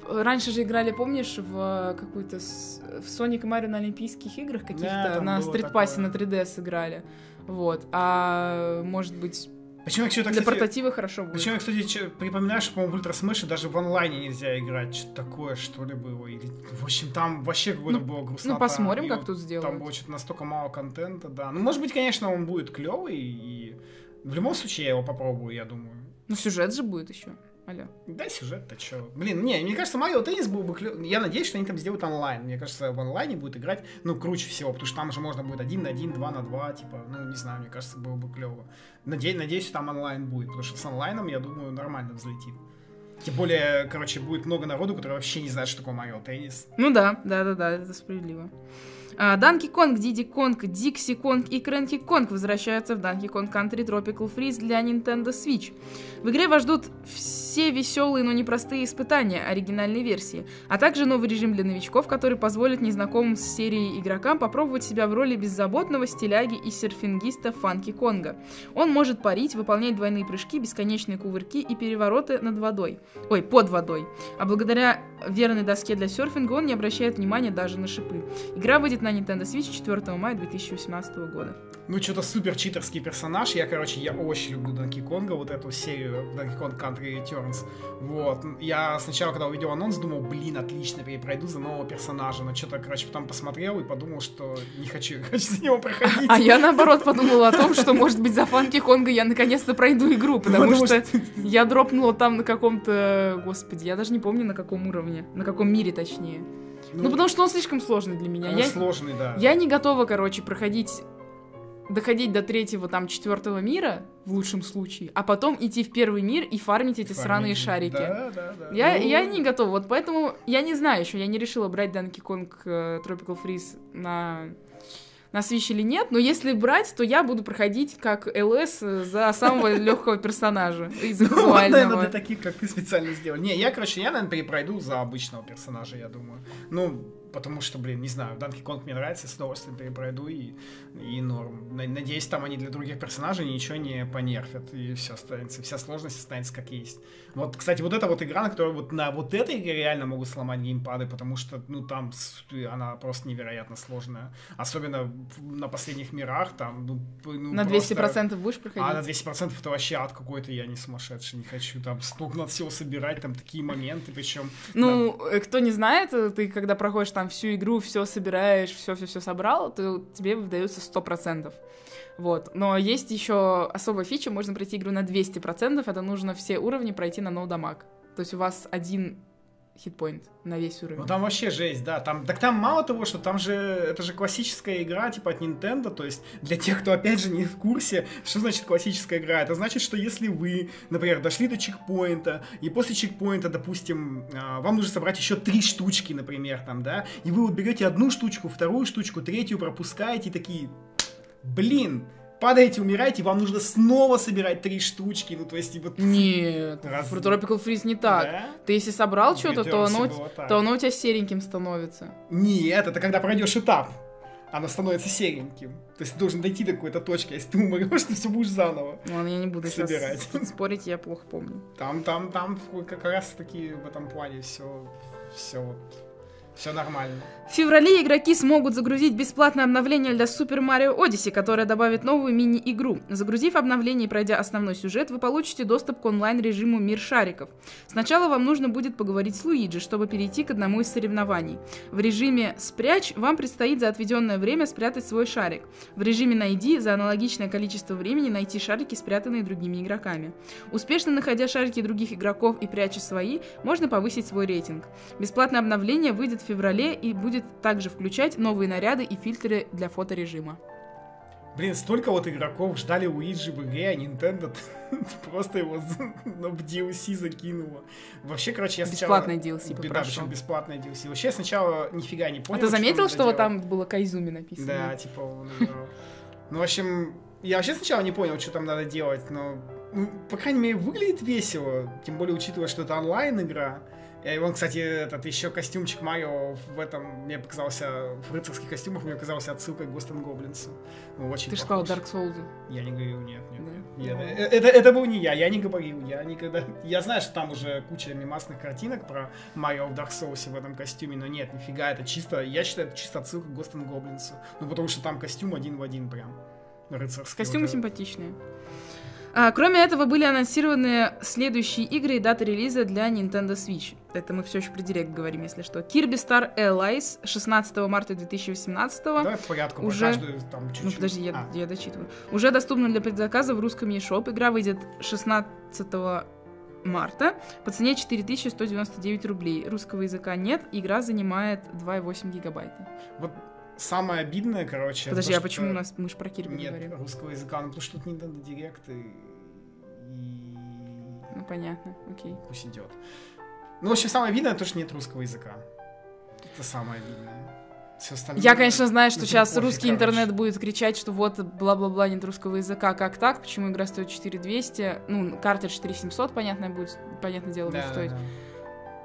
Раньше же играли, помнишь, в какую-то... с- В Sonic и Марио на Олимпийских играх каких-то, там на StreetPass е на такое. 3DS играли. Вот. А может быть, Почему что-то, для кстати, портатива хорошо будет. Причем я, кстати, припоминаю, что, по-моему, в Ultra Smash е даже в онлайне нельзя играть. Что-то такое, что ли, было. Или, в общем, там вообще какое-то Ну, было грустно. Ну, посмотрим, как тут сделают. Там было что-то настолько мало контента, да. Ну, может быть, конечно, он будет клевый, и в любом случае я его попробую, я думаю. Ну, сюжет же будет еще. Алло. Да, сюжет-то чё. Блин, не, мне кажется, Марио Теннис был бы клё... Я надеюсь, что они там сделают онлайн. Мне кажется, в онлайне будет играть, ну, круче всего, потому что там уже можно будет один на один, два на два, типа, ну, не знаю, мне кажется, было бы клево. Наде... Надеюсь, что там онлайн будет, потому что с онлайном, я думаю, нормально взлетит. Тем более, короче, будет много народу, который вообще не знает, что такое Марио Теннис. Ну да, да, да, да, это справедливо. Данки Конг, Диди Конг, Дикси Конг и Крэнки Конг возвращаются в Данки Конг Country Tropical Freeze для Nintendo Switch. В игре вас ждут все веселые, но непростые испытания оригинальной версии, а также новый режим для новичков, который позволит незнакомым с серией игрокам попробовать себя в роли беззаботного стиляги и серфингиста Фанки Конга. Он может парить, выполнять двойные прыжки, бесконечные кувырки и перевороты над водой. Ой, под водой. А благодаря верной доске для серфинга он не обращает внимания даже на шипы. Игра выйдет на Nintendo Switch 4 мая 2018 года. Ну, что-то супер читерский персонаж. Я, короче, я очень люблю Донки Конга, вот эту серию Donkey Kong Country Returns. Вот. Я сначала, когда увидел анонс, думал, блин, отлично, перепройду за нового персонажа. Но что-то, короче, потом посмотрел и подумал, что не хочу, хочу за него проходить. А я, наоборот, подумала о том, что, может быть, за Фанки Конга я наконец-то пройду игру, потому Потому что я дропнула там на каком-то... Господи, я даже не помню, на каком уровне. На каком мире, точнее. Ну, потому что он слишком сложный для меня. он Я, сложный, да. я не готова, короче, проходить доходить до третьего, там, четвертого мира, в лучшем случае, а потом идти в первый мир и фармить эти сраные Фармить. шарики. Да, да, да. Я, Ну, я не готова, вот поэтому я не знаю еще, я не решила брать Donkey Kong э, Tropical Freeze на, на Switch или нет, но если брать, то я буду проходить как ЛС за самого легкого персонажа из Ну, наверное, визуального. для таких, как ты, специально сделал. Не, я, короче, я, наверное, перепройду за обычного персонажа, я думаю. Ну, потому что, блин, не знаю, Данки Конг мне нравится, с удовольствием перепройду и, и норм. На- Надеюсь, там они для других персонажей ничего не понерфят, и все останется, вся сложность останется как есть. Вот, кстати, вот эта вот игра, на которой вот на вот этой игре реально могут сломать геймпады, потому что, ну, там она просто невероятно сложная. Особенно на последних мирах, там, ну, ну, На просто- 200% будешь а на проходить? 200% это вообще ад какой-то, я не сумасшедший, не хочу там столько надо всего собирать, там такие моменты, причем... Ну, э, кто не знает, э, ты когда проходишь там всю игру, все собираешь, все-все-все собрал, то тебе выдается 100%. Вот. Но есть еще особая фича, можно пройти игру на 200%, это нужно все уровни пройти на no дамаг. То есть у вас один хитпоинт на весь уровень. Ну там вообще жесть, да. Там, так там мало того, что там же это же классическая игра, типа от Nintendo. То есть для тех, кто опять же не в курсе, что значит классическая игра, это значит, что если вы, например, дошли до чекпоинта, и после чекпоинта, допустим, а, вам нужно собрать еще три штучки, например, там, да, и вы вот берете одну штучку, вторую штучку, третью пропускаете и такие, блин, падаете, умираете, вам нужно снова собирать три штучки, ну то есть и вот... Нет, Раз- Tropical Freeze не так. Да? Ты если собрал что-то, то оно, то оно у тебя сереньким становится. Нет, это когда пройдешь этап. Оно становится сереньким. То есть ты должен дойти до какой-то точки. а Если ты умрешь, ты все будешь заново. Ну, ладно, я не буду сейчас Собирать. спорить, я плохо помню. Там, там, там как раз таки в этом плане все, все вот, все нормально. В феврале игроки смогут загрузить бесплатное обновление для Super Mario Odyssey, которое добавит новую мини-игру. Загрузив обновление и пройдя основной сюжет, вы получите доступ к онлайн-режиму «Мир шариков». Сначала вам нужно будет поговорить с Луиджи, чтобы перейти к одному из соревнований. В режиме «Спрячь» вам предстоит за отведенное время спрятать свой шарик. В режиме «Найди» за аналогичное количество времени найти шарики, спрятанные другими игроками. Успешно находя шарики других игроков и пряча свои, можно повысить свой рейтинг. Бесплатное обновление выйдет в феврале и будет также включать новые наряды и фильтры для фоторежима. Блин, столько вот игроков ждали Уиджи в игре, а Nintendo просто его в DLC закинула. Вообще, короче, я сначала... Бесплатное DLC Да, причем бесплатное DLC. Вообще, я сначала нифига не А понял, ты заметил, что вот там было Кайзуми написано? Да, типа, ну, в общем, я вообще сначала не понял, что там надо делать, но, ну, по крайней мере, выглядит весело, тем более, учитывая, что это онлайн-игра. И он, кстати, этот еще костюмчик Марио в этом, мне показался, в рыцарских костюмах мне показался отсылкой к and Goblins. Ну, очень Ты же сказал. Dark Souls. Я не говорил, нет, нет. Да? Я- э, это, это был не я, я не говорил, я никогда... Я знаю, что там уже куча мимасных картинок про Марио в Dark Souls в этом костюме, но нет, нифига, это чисто... Я считаю, это чисто отсылка к and Goblins. Ну, потому что там костюм один в один прям. Рыцарский. Костюмы э. симпатичные. А, кроме этого, были анонсированы следующие игры и даты релиза для Nintendo Switch. Это мы все еще про Direct говорим, если что. Kirby Star Allies 16 марта 2018 Давай по порядку, уже- каждую там чуть-чуть. Ну, подожди, я, А, я дочитываю. Уже доступна для предзаказа в русском eShop. Игра выйдет 16 марта по цене 4199 рублей. Русского языка нет, игра занимает 2,8 гигабайта. Вот самое обидное, короче... Подожди, то, а почему у нас мы же про Кирби Нет говорим? русского языка, ну потому что тут не надо директ и... Ну, понятно, окей. Пусть идет. Ну, в общем, самое обидное то, что нет русского языка. Это самое обидное. Все остальное... Я, конечно, знаю, что сейчас пофиг, русский короче. интернет будет кричать, что вот бла-бла-бла нет русского языка, как так, почему игра стоит 4200, ну, картридж 4700, понятно, будет, понятное дело, будет Да, стоить. да, да.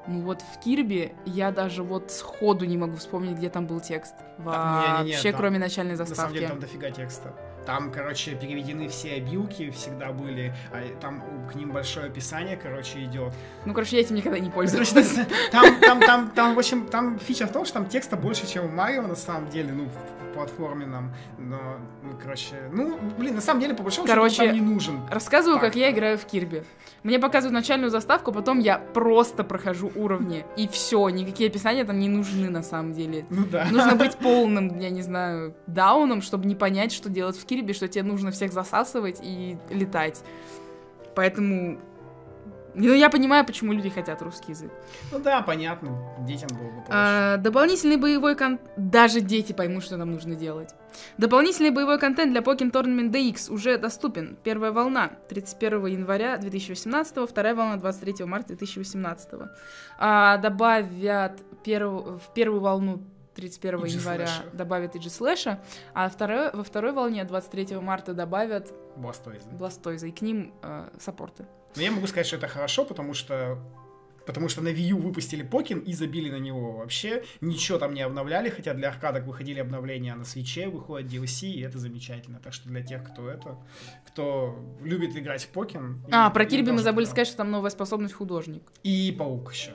Ну вот в Кирби я даже вот сходу не могу вспомнить, где там был текст. Вообще, там- кроме начальной На самом заставки. деле там дофига текста. Там, короче, переведены все обилки, всегда были, а там к ним большое описание, короче, идет. Ну, короче, я этим никогда не Короче, пользуюсь. там, там, там, там, в общем, там фича в том, что там текста больше, чем в Марио, на самом деле, ну, в, в платформенном, но, ну, короче, ну, блин, на самом деле, по большому Короче, счету, там не нужен. Рассказываю, Так. как я играю в Кирби. Мне показывают начальную заставку, потом я просто прохожу уровни. И все, никакие описания там не нужны на самом деле. Ну да. Нужно быть полным, я не знаю, дауном, чтобы не понять, что делать в Кирби, что тебе нужно всех засасывать и летать. Поэтому... Ну, я понимаю, почему люди хотят русский язык. Ну да, понятно, детям было бы проще. А, дополнительный боевой контент... Даже дети поймут, что нам нужно делать. Дополнительный боевой контент для Pokémon Tournament DX уже доступен. Первая волна 31 января 2018, вторая волна 23 марта 2018. А, добавят перв- в первую волну 31 Иджи января Слэша. добавят Иджи Слэша, а второй, во второй волне 23 марта добавят Бластойзы. Бластойза, и к ним э, саппорты. Но я могу сказать, что это хорошо, потому что Потому что на Wii U выпустили Покин и забили на него вообще. Ничего там не обновляли, хотя для аркадок выходили обновления, а на свече выходит DLC, и это замечательно. Так что для тех, кто это, кто любит играть в Покин... А, им- про Кирби мы забыли сказать, что там новая способность художник. И Паук еще.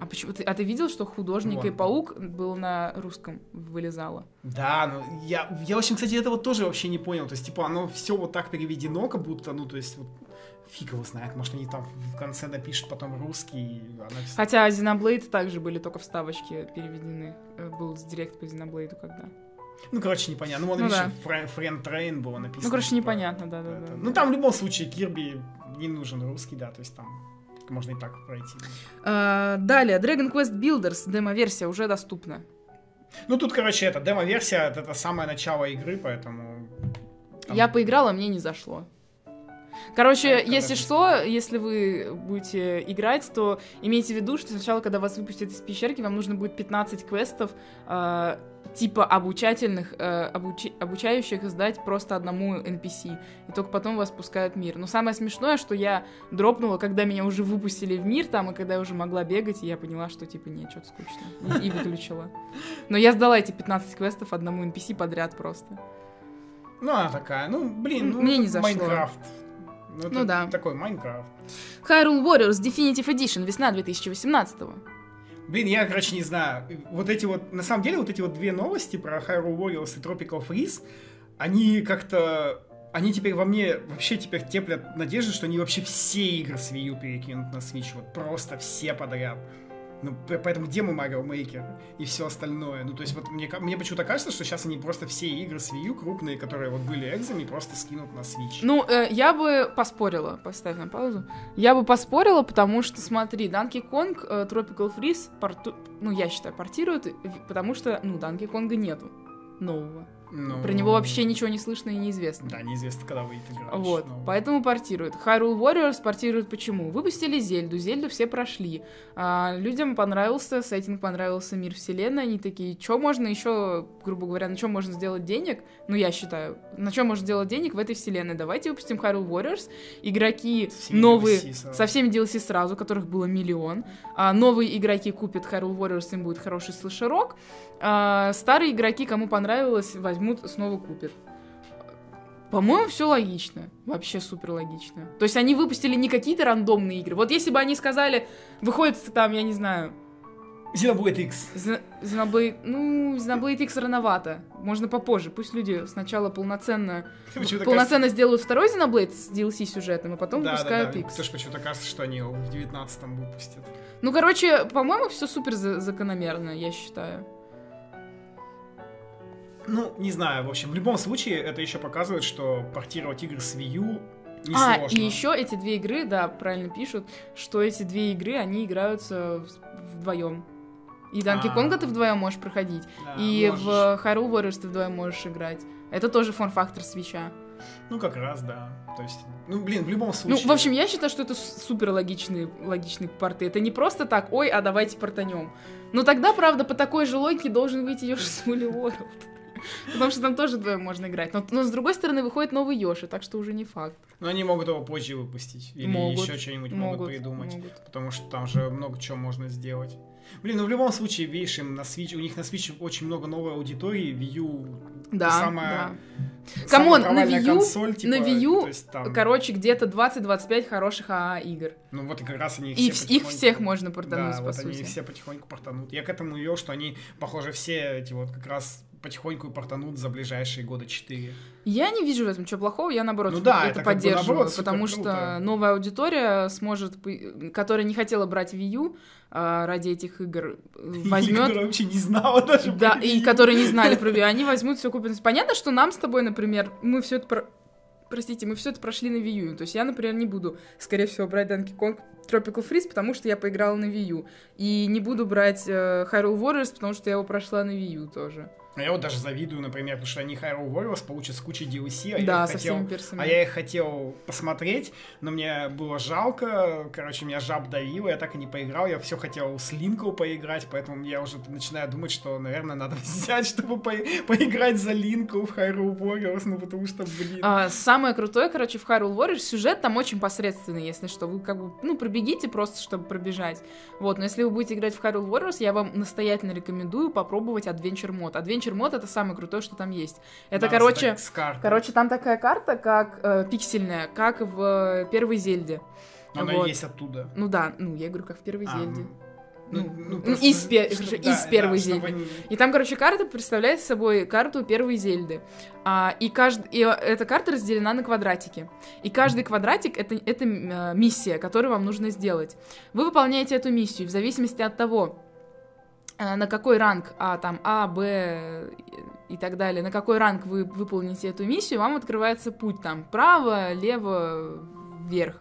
А почему ты, а ты видел, что художник и Вот. паук был на русском вылезало? Да, ну я, я, в общем, кстати, этого тоже вообще не понял. То есть, типа, оно все вот так переведено, как будто, ну, то есть, вот, фиг его знает, может, они там в конце напишут потом русский, и она Хотя Xenoblade также были только вставочки переведены. Э, Был директ по Xenoblade когда. Ну, короче, непонятно. Ну, вон, Ну видишь, да. Френ, Трейн было написано. Ну, короче, типа, непонятно, да-да-да. Ну, там в любом случае Кирби не нужен русский, да, то есть там можно и так пройти. А, далее, Dragon Quest Builders, демо-версия уже доступна. Ну, тут, короче, это демо-версия, это, самое начало игры, поэтому... там- Я поиграла, мне не зашло. Короче, Это если что, если вы будете играть, то имейте в виду, что сначала, когда вас выпустят из пещерки, вам нужно будет 15 квестов э, типа обучательных, э, обучи- обучающих сдать просто одному NPC. И только потом вас пускают в мир. Но самое смешное, что я дропнула, когда меня уже выпустили в мир там, и когда я уже могла бегать, и я поняла, что типа нет, что-то скучно. И, и выключила. Но я сдала эти 15 квестов одному NPC подряд просто. Ну, она такая, ну, блин, ну, Мне не зашло. Майнкрафт. Ну, это Ну да. Такой Майнкрафт. Hyrule Warriors Definitive Edition, весна 2018 Блин, я, короче, не знаю. Вот эти вот, на самом деле, вот эти вот две новости про Hyrule Warriors и Tropical Freeze, они как-то... Они теперь во мне вообще теперь теплят надежду, что они вообще все игры с Wii U перекинут на Switch. Вот просто все подряд. Ну, поэтому где мой Mario Maker и все остальное? Ну, то есть, вот мне, мне почему-то кажется, что сейчас они просто все игры с Wii U крупные, которые вот были экзами, просто скинут на Switch. Ну, э, я бы поспорила, поставь на паузу. Я бы поспорила, потому что, смотри, Donkey Kong э, Tropical Freeze, порту- ну, я считаю, портируют, потому что, ну, Donkey Конга нету нового. Ну, Про него вообще ничего не слышно и неизвестно. Да, неизвестно, когда выйдет игра. Вот, Ну, поэтому портируют. Hyrule Warriors портируют почему? Выпустили Зельду, Зельду все прошли. А, людям понравился сеттинг, понравился мир вселенной, они такие, что можно еще, грубо говоря, на чем можно сделать денег? Ну, я считаю, на чем можно сделать денег в этой вселенной? Давайте выпустим Hyrule Warriors, игроки Все новые, DLC со всеми DLC сразу, которых было миллион. А, новые игроки купят Hyrule Warriors, им будет хороший слэшерок. А, старые игроки, кому понравилось, возьмут, снова купят. По-моему, все логично. Вообще супер логично. То есть они выпустили не какие-то рандомные игры. Вот если бы они сказали, выходит там, я не знаю, Xenoblade X. Xenoblade, ну, Xenoblade X рановато. Можно попозже. Пусть люди сначала полноценно, Почему-то полноценно сделают второй Xenoblade с DLC сюжетом, а потом Да, да, выпускают да. X. Потому что почему-то кажется, что они его в 19-м выпустят. Ну, короче, по-моему, все супер за- закономерно, я считаю. Ну, не знаю, в общем, в любом случае, это еще показывает, что портировать игры с Wii U А, и еще эти две игры, да, правильно пишут, что эти две игры, они играются вдвоем. И Данки А. Конга ты вдвоем можешь проходить, Да, и можешь. в Hyrule Warriors ты вдвоем можешь играть. Это тоже форм-фактор свеча. Ну, как раз, да. То есть, ну, блин, в любом Ну, случае... в общем, я считаю, что это супер логичные, логичные порты. Это не просто так, ой, а давайте портанем. Но тогда, правда, по такой же логике должен выйти Йоши Смули World. Потому что там тоже вдвоем можно играть. Но, но с другой стороны, выходит новый Йоши, так что уже не факт. Но они могут его позже выпустить. Или Могут, еще что-нибудь могут, Могут, придумать. могут. Потому что там же много чего можно сделать. Блин, ну в любом случае, видишь, им на Switch, у них на Switch очень много новой аудитории, Wii U Да, самая, да. Come on, на Wii U- консоль, типа, на Wii U, есть там- Короче, где-то 20-25 хороших AA игр. Ну вот как раз они их И все в- их потихоньку- всех можно портануть, Да, по вот сути. они все потихоньку портанут. Я к этому вел, что они, похоже, все эти вот как раз потихоньку портанут за ближайшие года 4. Я не вижу в этом ничего плохого, я наоборот Ну да, это, это как бы поддерживаю, наоборот потому круто. что новая аудитория сможет, которая не хотела брать Wii U а, ради этих игр, возьмет Которая вообще не знала даже Да, и которые не знали про Wii они возьмут все купят. Понятно, что нам с тобой, например, мы все это про- Простите, мы все это прошли на Wii U. То есть я, например, не буду, скорее всего, брать Donkey Kong Tropical Freeze, потому что я поиграла на Wii U. И не буду брать э, Hyrule Warriors, потому что я его прошла на Wii U тоже. Я вот даже завидую, например, потому что они Hyrule Warriors получат с кучей DLC, а да, я их хотел... А я их хотел посмотреть, но мне было жалко, короче, меня жаб давило, я так и не поиграл, я все хотел с Линком поиграть, поэтому я уже начинаю думать, что, наверное, надо взять, чтобы по- поиграть за Линку в Hyrule Warriors, ну потому что, блин... А, самое крутое, короче, в Hyrule Warriors сюжет там очень посредственный, если что. Вы как бы, ну, пробегите просто, чтобы пробежать. Вот, но если вы будете играть в Hyrule Warriors, я вам настоятельно рекомендую попробовать Adventure мод. Adventure мод это самое крутое, что там есть. Это, Да, короче, короче, там такая карта, как э, пиксельная, как в э, первой Зельде. Но она вот. есть оттуда. Ну да, ну, я говорю, как в первой А, Зельде. ну, Ну, ну, ну, просто, из пе- чтоб- хорошо, да, из первой да, Зельды. они- И там, короче, карта представляет собой карту первой Зельды. А, и, кажд... и э, эта карта разделена на квадратики. И каждый квадратик это, это э, миссия, которую вам нужно сделать. Вы выполняете эту миссию в зависимости от того, на какой ранг, а там А, Б и так далее, на какой ранг вы выполните эту миссию, вам открывается путь там право, лево, вверх.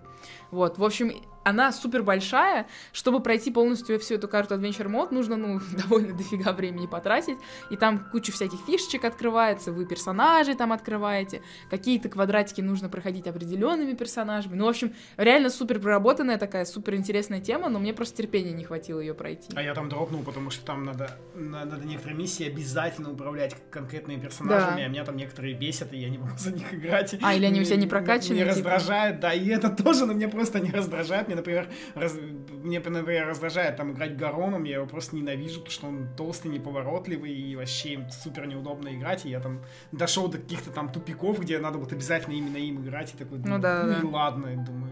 Вот, в общем, она супер большая. Чтобы пройти полностью всю эту карту Adventure Mode, нужно, ну, довольно дофига времени потратить. И там куча всяких фишечек открывается, вы персонажей там открываете. Какие-то квадратики нужно проходить определенными персонажами. Ну, в общем, реально супер проработанная такая, супер интересная тема, но мне просто терпения не хватило ее пройти. А я там дропнул, потому что там надо, на- надо некоторые миссии обязательно управлять конкретными персонажами, Да. а меня там некоторые бесят, и я не могу за них играть. А, или они у тебя не прокачаны, Меня типа? раздражает, да, и это тоже, но меня просто не раздражает. Мне, например, раз- мне, например, раздражает там играть Гароном, я его просто ненавижу, потому что он толстый, неповоротливый, и вообще им супер неудобно играть, и я там дошел до каких-то там тупиков, где надо вот обязательно именно им играть, и такой, Ну да, ну да. и ладно, думаю,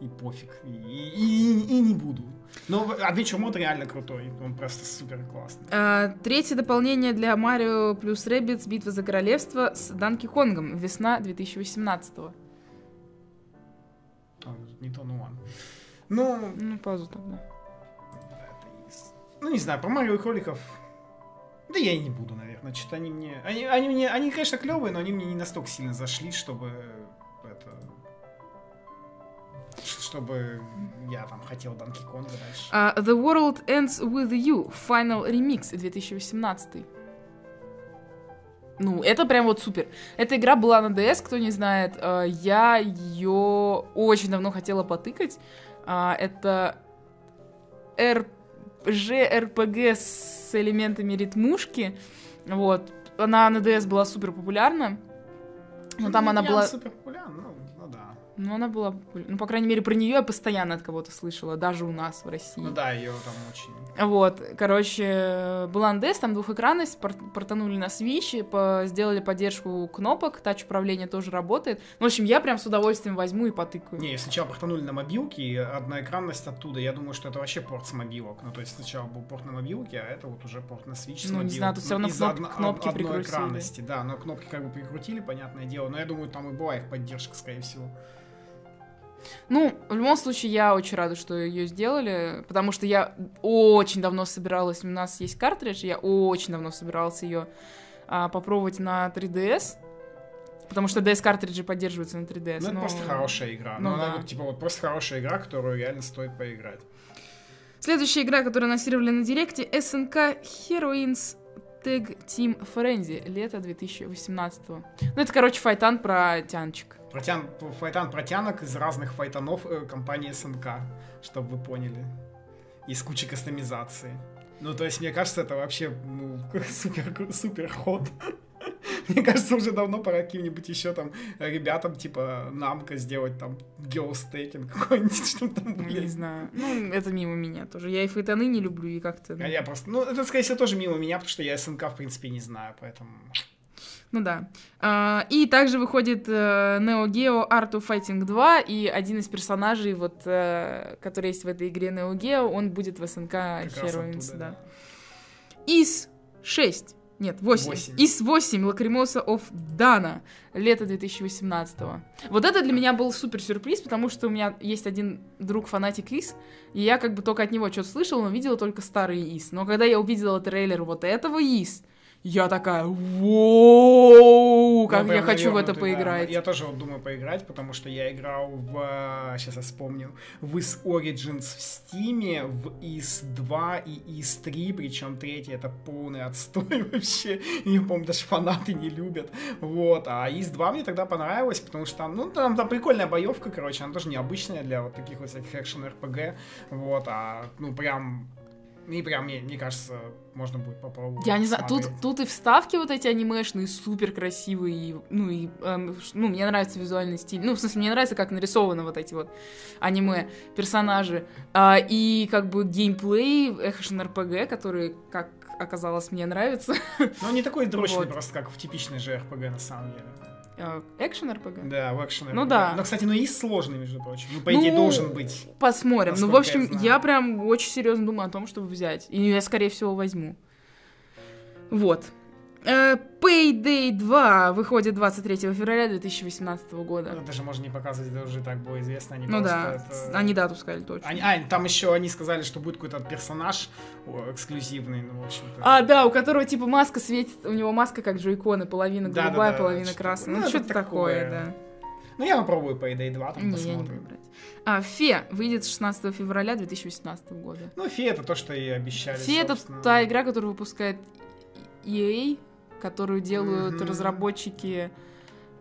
и, и пофиг, и, и- и- и не буду. Но Adventure Mode реально крутой, он просто супер классный. А, третье дополнение для Марио плюс Rabbids Битва за королевство с Данки Конгом. Весна 2018 А, не то, ну ладно. Ну, Ну, паузу тогда. ну не знаю, про Марио и кроликов. Да я и не буду, наверное. Что-то они мне. Они, они мне. Они, конечно, клевые, но они мне не настолько сильно зашли, чтобы это. Чтобы я там хотел Данки Конга дальше. А, The World Ends With You. Final Remix 2018. Ну, это прям вот супер. Эта игра была на DS, кто не знает. А, Я ее очень давно хотела потыкать. А, Это RPG-RPG с элементами ритмушки. Вот. Она на DS была супер популярна. Но там Ну, она я была... супер популярна, ну, она была... популя- Ну, по крайней мере, про нее я постоянно от кого-то слышала, даже у нас в России. Ну да, ее там очень. Вот, короче, был Андес, там двухэкранность, пор- портанули на Switch, по- сделали поддержку кнопок, тач управление тоже работает. Ну, в общем, я прям с удовольствием возьму и потыкаю. Не, сначала портанули на мобилки, и одноэкранность оттуда. Я думаю, что это вообще порт с мобилок. Ну, то есть сначала был порт на мобилке, а это вот уже порт на Switch с Ну, не мобилок. знаю, тут всё равно кноп- одно- кнопки одной прикрутили. экранности, да, но кнопки как бы прикрутили, понятное дело. Но я думаю, там и была их поддержка, скорее всего. Ну, в любом случае, я очень рада, что ее сделали, потому что я очень давно собиралась, у нас есть картридж, я очень давно собиралась ее попробовать на 3DS. Потому что DS картриджи поддерживаются на 3DS. Ну, это но- просто хорошая игра. Ну Ну, она, да. типа, вот просто хорошая игра, которую реально стоит поиграть. Следующая игра, которую анонсировали на Директе, SNK Heroines Tag Team Frenzy, лето 2018 Ну, это, короче, файтан про тянчик. Протян, файтан протянок из разных файтанов э, компании СНК, чтобы вы поняли. Из кучи кастомизации. Ну, то есть, мне кажется, это вообще ну, супер, супер ход. Мне кажется, уже давно пора каким-нибудь еще там ребятам, типа, намка сделать там геостейкинг какой-нибудь, чтобы там Ну, были. Не знаю. Ну, это мимо меня тоже. Я и файтаны не люблю, и как-то... А я просто, ну, это, скорее всего, тоже мимо меня, потому что я СНК, в принципе, не знаю, поэтому... Ну да. А, и также выходит э, Neo Geo Art of Fighting 2, и один из персонажей, вот, э, который есть в этой игре Neo Geo, он будет в СНК Heroines, да. Ys 6. Нет, 8. Восемь. Ys 8 Lacrimosa of Dana. Лето 2018 Вот это для меня был супер сюрприз, потому что у меня есть один друг фанатик Ys, и я как бы только от него что-то слышала, но видела только старый Ys. Но когда я увидела трейлер вот этого Ys, я такая, воу, как Ну, я хочу в это поиграть. Я тоже вот думаю поиграть, потому что я играл в... Сейчас я вспомню. В Ys Origins в Steam, в Ys 2 и Ys 3, причем третий это полный отстой вообще. И, по-моему, даже фанаты не любят. Вот. А Is 2 мне тогда понравилось, потому что там, ну, там, там прикольная боевка, короче, она тоже необычная для вот таких вот всяких экшен RPG. Вот. А, ну, прям... И прям, мне, мне кажется, можно будет попробовать. Я не знаю, тут, тут и вставки вот эти анимешные супер красивые, ну и, эм, ну, мне нравится визуальный стиль, ну, в смысле, мне нравится, как нарисованы вот эти вот аниме персонажи, А, и как бы геймплей экшен РПГ, который, как оказалось, мне нравится, Ну, он не такой дрочный Вот. просто, как в типичной же RPG, на самом деле. Э, экшен РПГ. Да, в экшен Ну RPG. да. Но, кстати, ну и сложный, между прочим. Ну, по идее, Ну, должен быть. Посмотрим. Ну, в общем, я я прям очень серьезно думаю о том, чтобы взять. И я, скорее всего, возьму. Вот. Э, Payday 2 выходит 23 февраля 2018 года. Ну, Даже можно не показывать, это уже так было известно. Они Ну да, это- они дату сказали точно. Они- а, там еще они сказали, что будет какой-то персонаж эксклюзивный, ну, в общем-то. А, да, у которого типа маска светит, у него маска как джойконы, половина голубая, половина что-то- красная. ну, Ну, это что-то такое, такое. да. Ну, я попробую по Payday 2, там Не, я не посмотрим. буду брать. А, Фе выйдет 16 февраля 2018 года. Ну, Фе это то, что и обещали, Фе это собственно. та игра, которую выпускает EA, которую делают Мгм. разработчики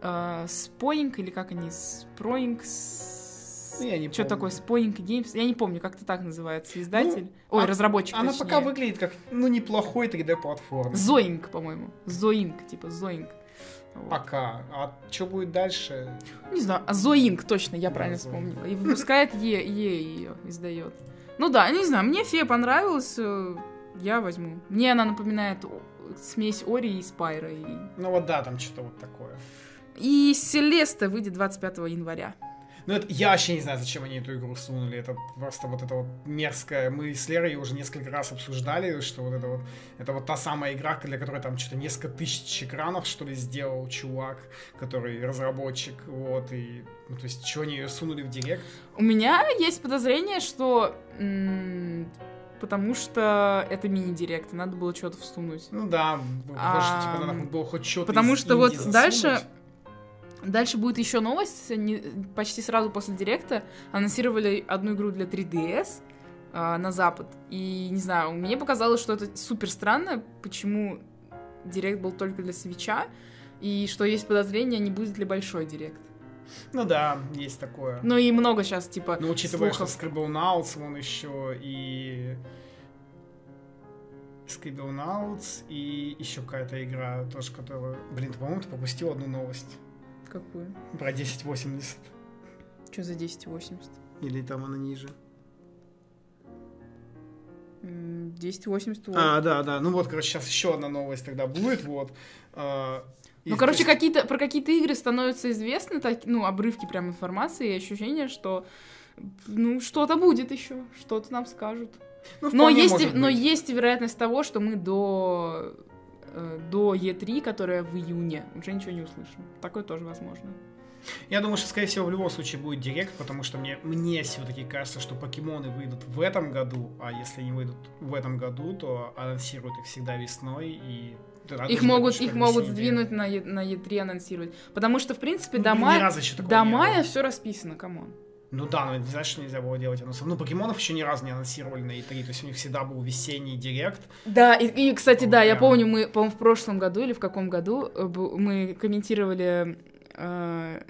э, Spoink, или как они, Sproing, с- Ну, я не что помню. такое, Spoink Games, я не помню, как-то так называется, издатель. Ой, а- разработчик, Она точнее. пока выглядит как, ну, неплохой 3D-платформер. Zoink, по-моему. Zoink, типа Zoink. Вот. Пока. А что будет дальше? Не знаю, а Zoink, точно, я Да, правильно Zoink. вспомнила. И выпускает EA, EA ее издает. Ну да, не знаю, мне Fe понравилась, э, я возьму. Мне она напоминает смесь Ori и Спайро. И, Ну, вот да, там что-то вот такое. и Celeste выйдет 25 января. Ну, это, я вообще не знаю, зачем они эту игру сунули. Это просто вот это вот мерзкое. Мы с Лерой уже несколько раз обсуждали, что вот это вот, это вот та самая игра, для которой там что-то несколько тысяч экранов, что ли, сделал чувак, который разработчик, вот, и, ну, то есть, что они ее сунули в директ? У меня есть подозрение, что... Потому что это мини-директ, и надо было что-то всунуть. Ну да, что, типа, надо было хоть что-то Потому что вот инди дальше засунуть. Дальше будет еще новость. Они почти сразу после директа анонсировали одну игру для 3DS а, на Запад. И не знаю, мне показалось, что это супер странно, почему директ был только для свеча, и что есть подозрение, не будет ли большой директ. Ну да, есть такое. Ну и много сейчас, типа, Ну, учитывая, слухов. что Scribblenauts, вон еще и... Scribblenauts и еще какая-то игра тоже, которую... Блин, ты, по-моему, ты пропустил одну новость Какую? про 1080. Что за 1080? Или там она ниже. М, 1080 вот. А, да, да. Ну вот, короче, сейчас еще одна новость тогда будет, вот. Ну, короче, какие-то, про какие-то игры становятся известны, так, ну, обрывки прям информации и ощущение, что ну, что-то будет еще, что-то нам скажут. ну, Но есть, но есть вероятность того, что мы до, э, до E3, которая в июне, уже ничего не услышим. Такое тоже возможно. Я думаю, что, скорее всего, в любом случае будет директ, потому что мне, мне все-таки кажется, что покемоны выйдут в этом году, а если не выйдут в этом году, то анонсируют их всегда весной, и Их могут, их могут сдвинуть на, е, на E3 анонсировать. Потому что, в принципе, ну, до мая, до мая все расписано, come on. Ну да, но знаешь, что нельзя было делать анонсов. Ну, покемонов еще ни разу не анонсировали на E3, то есть у них всегда был весенний директ. Да, и, и кстати, да, я помню, мы, по-моему, в прошлом году или в каком году э, мы комментировали э,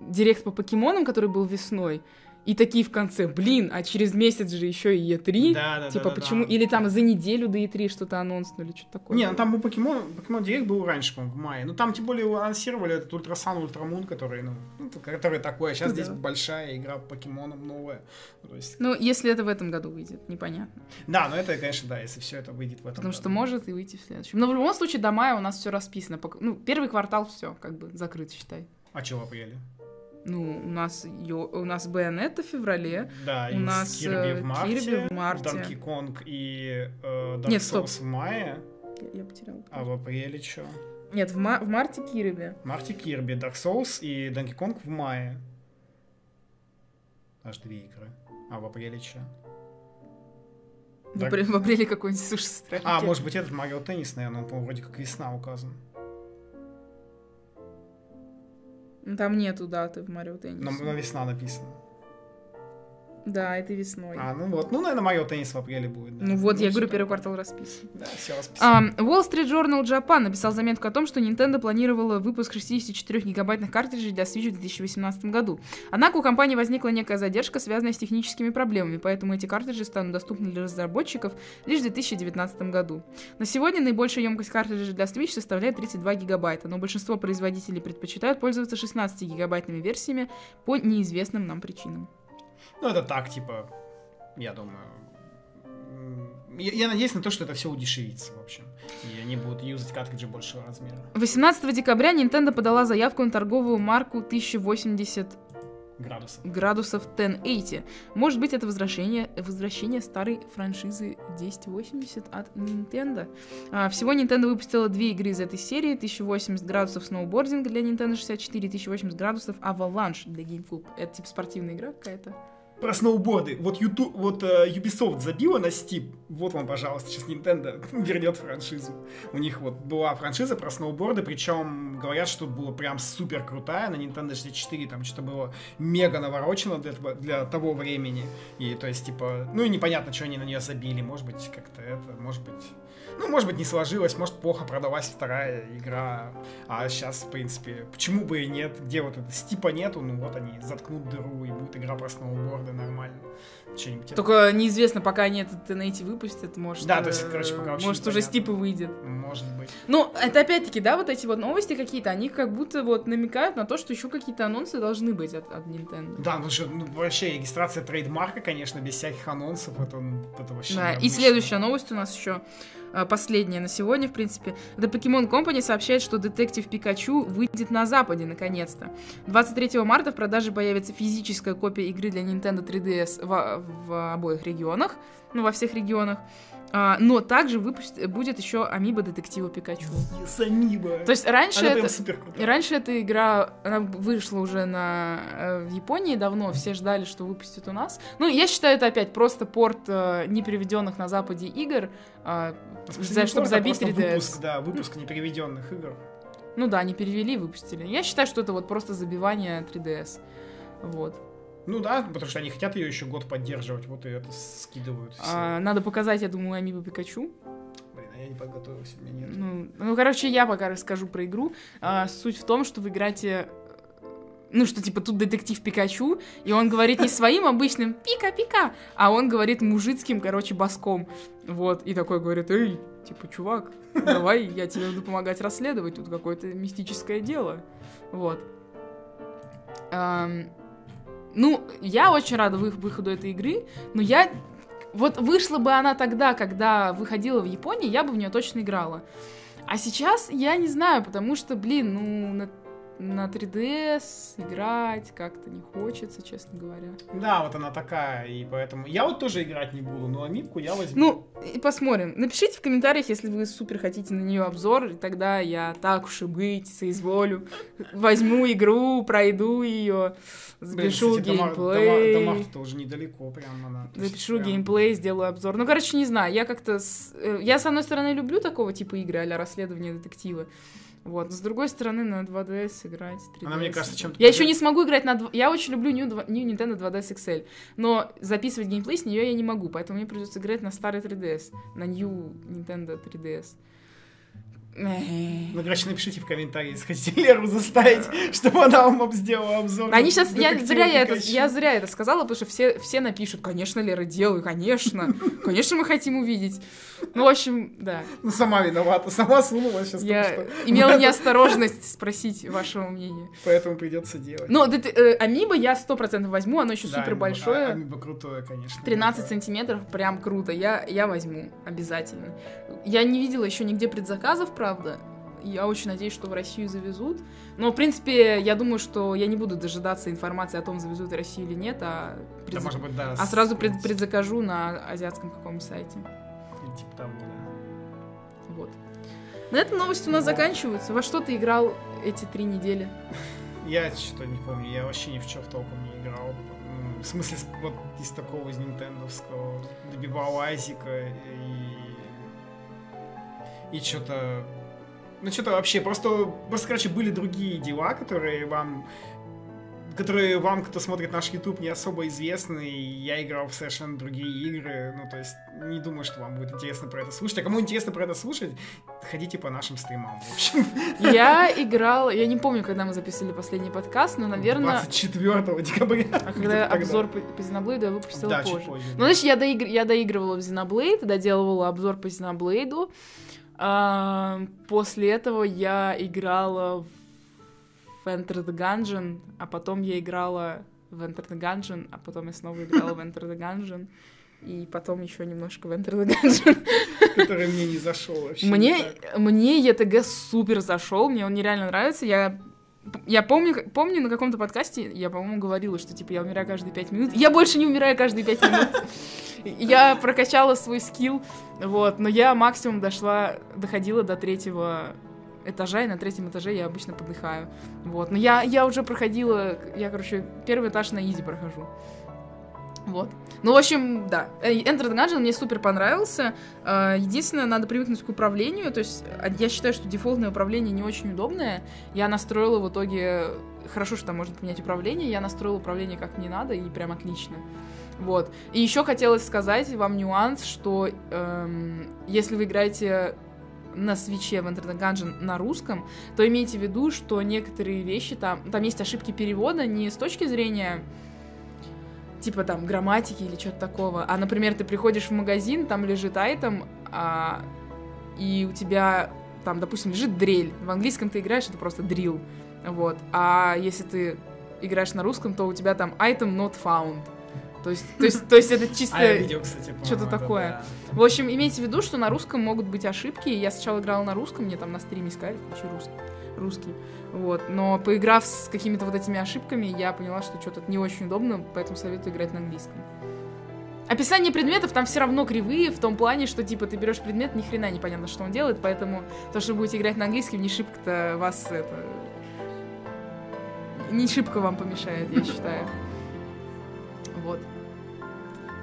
директ по покемонам, который был весной. И такие в конце, блин, а через месяц же еще и E3. Да, да, типа, да, почему? Да. Или там за неделю до E3 что-то анонснули, что-то такое. Не, ну там был покемон, покемон Директ был раньше, по-моему, в мае. Ну там тем более анонсировали этот Ultra Sun, Ultra Moon, который, ну, ну который такой, а сейчас да. здесь большая игра по покемонам новая. То есть... Ну, если это в этом году выйдет, непонятно. Да, ну это, конечно, да, если все это выйдет в этом Потому году. что может и выйти в следующем. Но в любом случае до мая у нас все расписано. Ну, первый квартал все, как бы, закрыт, считай. А чего в апреле? Ну, у нас, ё, у нас Байонетта в феврале. Да, у нас Кирби в марте. Кирби в марте. Донки Конг и э, Dark Нет, стоп. в мае. Я, я потеряла. А в апреле что? Нет, в, ма- в марте Кирби. В марте Кирби, Dark Souls и Donkey Kong в мае. Аж две игры. А в апреле что? В, Dark... в апреле какой-нибудь суши А, может быть, этот Марио Теннис, наверное, он, по вроде как весна указан. Там нету даты в Марио Теннисе. Но, но весна написано. Да, это весной. А, ну вот. Ну, наверное, мое теннис в апреле будет. Да. Ну вот, ну, я говорю, первый квартал расписан. Да, все расписано. Um, Wall Street Journal Japan написал заметку о том, что Nintendo планировала выпуск 64 гигабайтных картриджей для Switch в 2018 году. Однако у компании возникла некая задержка, связанная с техническими проблемами, поэтому эти картриджи станут доступны для разработчиков лишь в 2019 году. На сегодня наибольшая емкость картриджей для Switch составляет 32 гигабайта, но большинство производителей предпочитают пользоваться 16 гигабайтными версиями по неизвестным нам причинам. Ну, это так, типа, я думаю. Я, я надеюсь на то, что это все удешевится, в общем. И они будут юзать картриджи большего размера. 18 декабря Nintendo подала заявку на торговую марку 1080 градусов. градусов 1080. Может быть, это возвращение, возвращение старой франшизы 1080 от Nintendo. А, всего Nintendo выпустила две игры из этой серии. 1080 градусов сноубординг для Nintendo 64, 1080 градусов Avalanche для GameCube. Это типа спортивная игра какая-то про сноуборды. Вот, YouTube, вот uh, Ubisoft забила на Steam. Вот вам, пожалуйста, сейчас Nintendo вернет франшизу. У них вот была франшиза про сноуборды, причем говорят, что было прям супер крутая. На Nintendo 64 там что-то было мега наворочено для, для того времени. И то есть, типа, ну и непонятно, что они на нее забили. Может быть, как-то это, может быть ну, может быть, не сложилось, может, плохо продалась вторая игра. А сейчас, в принципе, почему бы и нет? Где вот это стипа нету, ну вот они заткнут дыру, и будет игра про сноуборды нормально. Только неизвестно, пока они этот TNT выпустят, может, да, то есть, короче, пока может уже стипы выйдет. Может быть. Ну, это опять-таки, да, вот эти вот новости какие-то, они как будто вот намекают на то, что еще какие-то анонсы должны быть от, от Nintendo. Да, ну что, ну вообще регистрация трейдмарка, конечно, без всяких анонсов, это, это вообще Да, и следующая новость у нас еще а, последняя на сегодня, в принципе. The Pokemon Company сообщает, что Детектив Пикачу выйдет на Западе, наконец-то. 23 марта в продаже появится физическая копия игры для Nintendo 3DS в, обоих регионах, ну, во всех регионах. А, но также выпустит, будет еще Амиба Детектива Пикачу. Yes, Амиба! То есть раньше она это, раньше эта игра, она вышла уже на, э, в Японии давно, все ждали, что выпустят у нас. Ну, я считаю, это опять просто порт э, непереведенных на Западе игр, э, за, чтобы забить 3DS. Выпуск, да, выпуск непереведенных игр. Ну да, они перевели выпустили. Я считаю, что это вот просто забивание 3DS. Вот. Ну да, потому что они хотят ее еще год поддерживать, вот и это скидывают. Все. А, надо показать, я думаю, Амибу Пикачу. Блин, а я не подготовился, у меня нет. Ну, ну, короче, я пока расскажу про игру. А, суть в том, что вы играете ну, что, типа, тут детектив Пикачу, и он говорит не своим обычным «пика-пика», а он говорит мужицким, короче, баском. Вот, и такой говорит, эй, типа, чувак, давай, я тебе буду помогать расследовать, тут какое-то мистическое дело. Вот. Ну, я очень рада выходу этой игры, но я... Вот вышла бы она тогда, когда выходила в Японии, я бы в нее точно играла. А сейчас я не знаю, потому что, блин, ну, 3DS играть как-то не хочется, честно говоря. Да, вот она такая, и поэтому... Я вот тоже играть не буду, но амибку я возьму. Ну, и посмотрим. Напишите в комментариях, если вы супер хотите на нее обзор, и тогда я так уж и быть, соизволю. Возьму игру, пройду ее, запишу Блин, кстати, дома- геймплей. дома- Домах-то уже недалеко прям она. Запишу прям- геймплей, сделаю обзор. Ну, короче, не знаю, я как-то... с- э, Я, с одной стороны, люблю такого типа игры а расследование детектива. Вот. но С другой стороны, на 2DS играть, 3DS. Она, мне кажется, чем-то... Я еще не смогу играть на... дв- Я очень люблю New, два- New Nintendo 2DS XL, но записывать геймплей с нее я не могу, поэтому мне придется играть на старый 3DS, на New Nintendo 3DS. Ну, короче, напишите в комментарии, если хотите Леру заставить, чтобы она вам сделала обзор. Они сейчас, я зря я это, я зря это сказала, потому что все, все напишут, конечно, Лера, делай, конечно, конечно, мы хотим увидеть. Ну, в общем, да. Ну, сама виновата, сама сунула сейчас, Я имела неосторожность спросить вашего мнения. поэтому придется делать. Ну, э, Амибо я сто процентов возьму, оно еще Да, супер амибо- а- большое. амибо крутое, конечно. 13 амибо. сантиметров, прям круто. Я, я возьму, обязательно. Я не видела еще нигде предзаказов, правда. Я очень надеюсь, что в Россию завезут. Но, в принципе, я думаю, что я не буду дожидаться информации о том, завезут в Россию или нет, а, Да, предзак- может быть, да. а сразу пред- предзакажу на азиатском каком-то сайте. Типа того, да. Вот. На этом новости у нас заканчиваются. Во что ты играл эти три недели? Я что не помню, я вообще ни в чем толком не играл. В смысле, вот из такого, из нинтендовского. Добивал Айзика и... И что-то... Ну, что-то вообще, просто, просто, короче, были другие дела, которые вам которые вам, кто смотрит наш YouTube, не особо известны, я играл в совершенно другие игры, ну, то есть, не думаю, что вам будет интересно про это слушать, а кому интересно про это слушать, ходите по нашим стримам, в общем. Я играла, я не помню, когда мы записывали последний подкаст, но, наверное, 24 декабря. а когда обзор по, по Xenoblade я выпустила Да, позже. позже. Ну, знаешь, я, доигр... я доигрывала в Xenoblade, доделывала обзор по Xenoblade. А, после этого я играла в Enter the Gungeon, а потом я играла в Enter the Gungeon, а потом я снова играла в Enter the Gungeon, и потом еще немножко в Enter the Gungeon. который мне не зашел вообще. Мне, мне ЕТГ супер зашел, мне он нереально нравится. Я, я помню, помню на каком-то подкасте, я, по-моему, говорила, что типа я умираю каждые пять минут. Я больше не умираю каждые пять минут. Я прокачала свой скилл, вот, но я максимум дошла, доходила до третьего этажа, и на третьем этаже я обычно подыхаю. Вот. Но я, я уже проходила, я, короче, первый этаж на изи прохожу. Вот. Ну, в общем, да. Э, Enter the Gungeon мне супер понравился. Э, Единственное, надо привыкнуть к управлению. То есть, э, я считаю, что дефолтное управление не очень удобное. Я настроила в итоге... Хорошо, что там можно поменять управление. Я настроила управление как мне надо, и прям отлично. Вот. И еще хотелось сказать вам нюанс, что эм, если вы играете на свече в Enter the Gungeon на русском, то имейте в виду, что некоторые вещи там... Там есть ошибки перевода не с точки зрения типа там грамматики или что-то такого. А, например, ты приходишь в магазин, там лежит айтем, а, и у тебя там, допустим, лежит дрель. В английском ты играешь, это просто drill. Вот. А если ты играешь на русском, то у тебя там item not found. То есть, то есть, то есть это чисто... А видел, кстати, по-моему, что-то такое. да. В общем, имейте в виду, что на русском могут быть ошибки. Я сначала играла на русском, мне там на стриме сказали, включи русский. Русский. Вот. Но поиграв с какими-то вот этими ошибками, я поняла, что что-то не очень удобно, поэтому советую играть на английском. Описание предметов там все равно кривые, в том плане, что типа ты берешь предмет, ни хрена непонятно, что он делает, поэтому то, что будете играть на английском, не шибко-то вас это... Не шибко вам помешает, я считаю. Вот.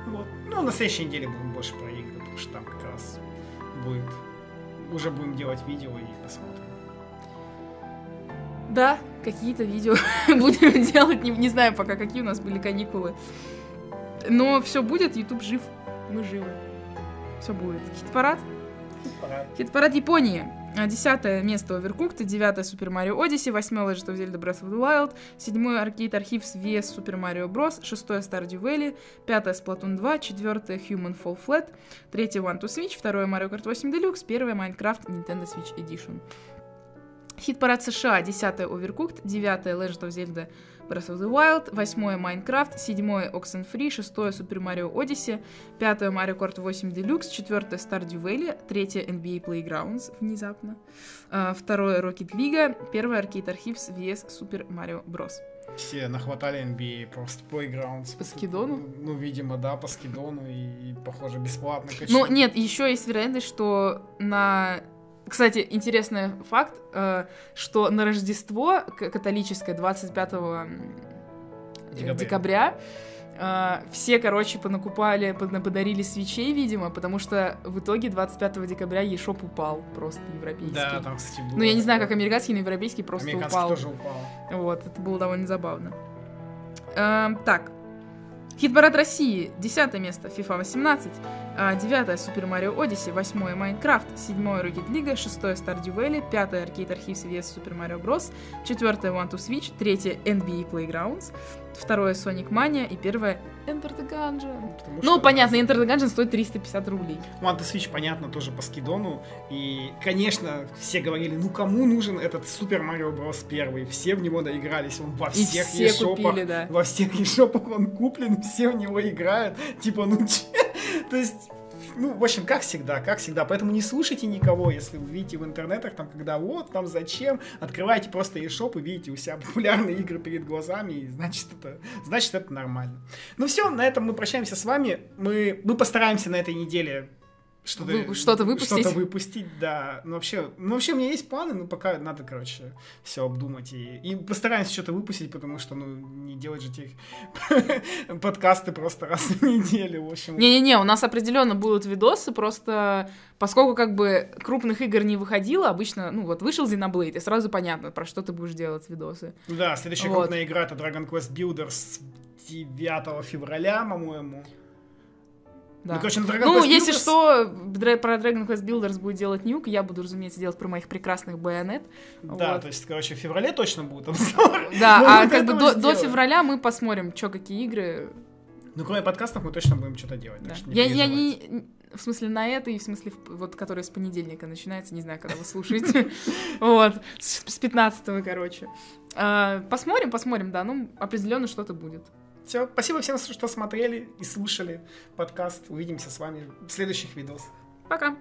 Вот. Ну, на следующей неделе будем больше про игры, потому что там как раз будет... Уже будем делать видео и посмотрим. Да, какие-то видео будем делать, не, не знаю пока, какие у нас были каникулы. Но все будет, YouTube жив, мы живы. Все будет. Хит-парад? Пора. Хит-парад Японии. А, Десятое место Overcooked, девятое Super Mario Odyssey, восьмое Legend of Zelda Breath of the Wild, седьмое Arcade Archives VS Super Mario Bros, шестое Stardew Valley, пятое Splatoon 2, четвертое Human Fall Flat, третье One to Switch, второе Mario Kart 8 Deluxe, первое Minecraft Nintendo Switch Edition. Хит-парад США, 10 Overcooked, 9 Legend of Zelda Breath of the Wild, 8 Minecraft, 7 Oxenfree, 6 Super Mario Odyssey, 5 Mario Kart 8 Deluxe, 4 Stardew Valley, 3 NBA Playgrounds, внезапно, 2 Rocket League, 1 Arcade Archives vs Super Mario Bros. Все нахватали NBA просто Playgrounds. По скидону? Ну, видимо, да, по скидону и, похоже, бесплатно. Ну, нет, еще есть вероятность, что на кстати, интересный факт, э, что на Рождество католическое 25 декабря, декабря э, все, короче, понакупали, подарили свечей, видимо, потому что в итоге 25 декабря eShop упал просто европейский. Да, там, кстати, было. Ну, я не знаю, как американский, но европейский просто американский упал. тоже упал. Вот, это было довольно забавно. Эм, так, Хит-парад России. Десятое место FIFA 18. А, девятое Super Mario Odyssey. Восьмое Minecraft. Седьмое Rocket League. Шестое Stardew Valley. Пятое Arcade Archives vs Super Mario Bros. Четвертое One to Switch. Третье NBA Playgrounds второе Sonic Mania и первое Enter the Gungeon. Потому ну, понятно, Enter the Gungeon стоит 350 рублей. One to Switch, понятно, тоже по скидону. И, конечно, все говорили, ну кому нужен этот Super Mario Bros. первый? Все в него доигрались, он во всех и все купили, да. Во всех eShop'ах он куплен, все в него играют. Типа, ну че? То есть ну, в общем, как всегда, как всегда. Поэтому не слушайте никого, если вы видите в интернетах, там, когда вот, там, зачем. Открывайте просто eShop и видите у себя популярные игры перед глазами, и значит это, значит это нормально. Ну все, на этом мы прощаемся с вами. Мы, мы постараемся на этой неделе что-то, Вы, что-то выпустить. Что-то выпустить, да. Ну вообще, ну вообще у меня есть планы, но пока надо, короче, все обдумать. И, и постараемся что-то выпустить, потому что, ну, не делать же тех подкасты просто раз в неделю, в общем. Не-не-не, у нас определенно будут видосы, просто поскольку как бы крупных игр не выходило, обычно, ну вот, вышел Xenoblade, и сразу понятно, про что ты будешь делать видосы. Да, следующая вот. крупная игра это Dragon Quest Builders 9 февраля, по-моему. Да. Ну, короче, на Dragon ну Quest если Builders... что, про Dragon Quest Builders будет делать Нюк, я буду, разумеется, делать про моих прекрасных байонет. Да, вот. то есть, короче, в феврале точно будет обзор. Да, а как бы до, до февраля мы посмотрим, что какие игры. Ну, кроме подкастов, мы точно будем что-то делать. Да. я, я не... В смысле, на это и в смысле, вот, который с понедельника начинается, не знаю, когда вы слушаете. Вот, с 15 короче. А, посмотрим, посмотрим, да, ну, определенно что-то будет. Все, спасибо всем, что смотрели и слушали подкаст. Увидимся с вами в следующих видосах. Пока.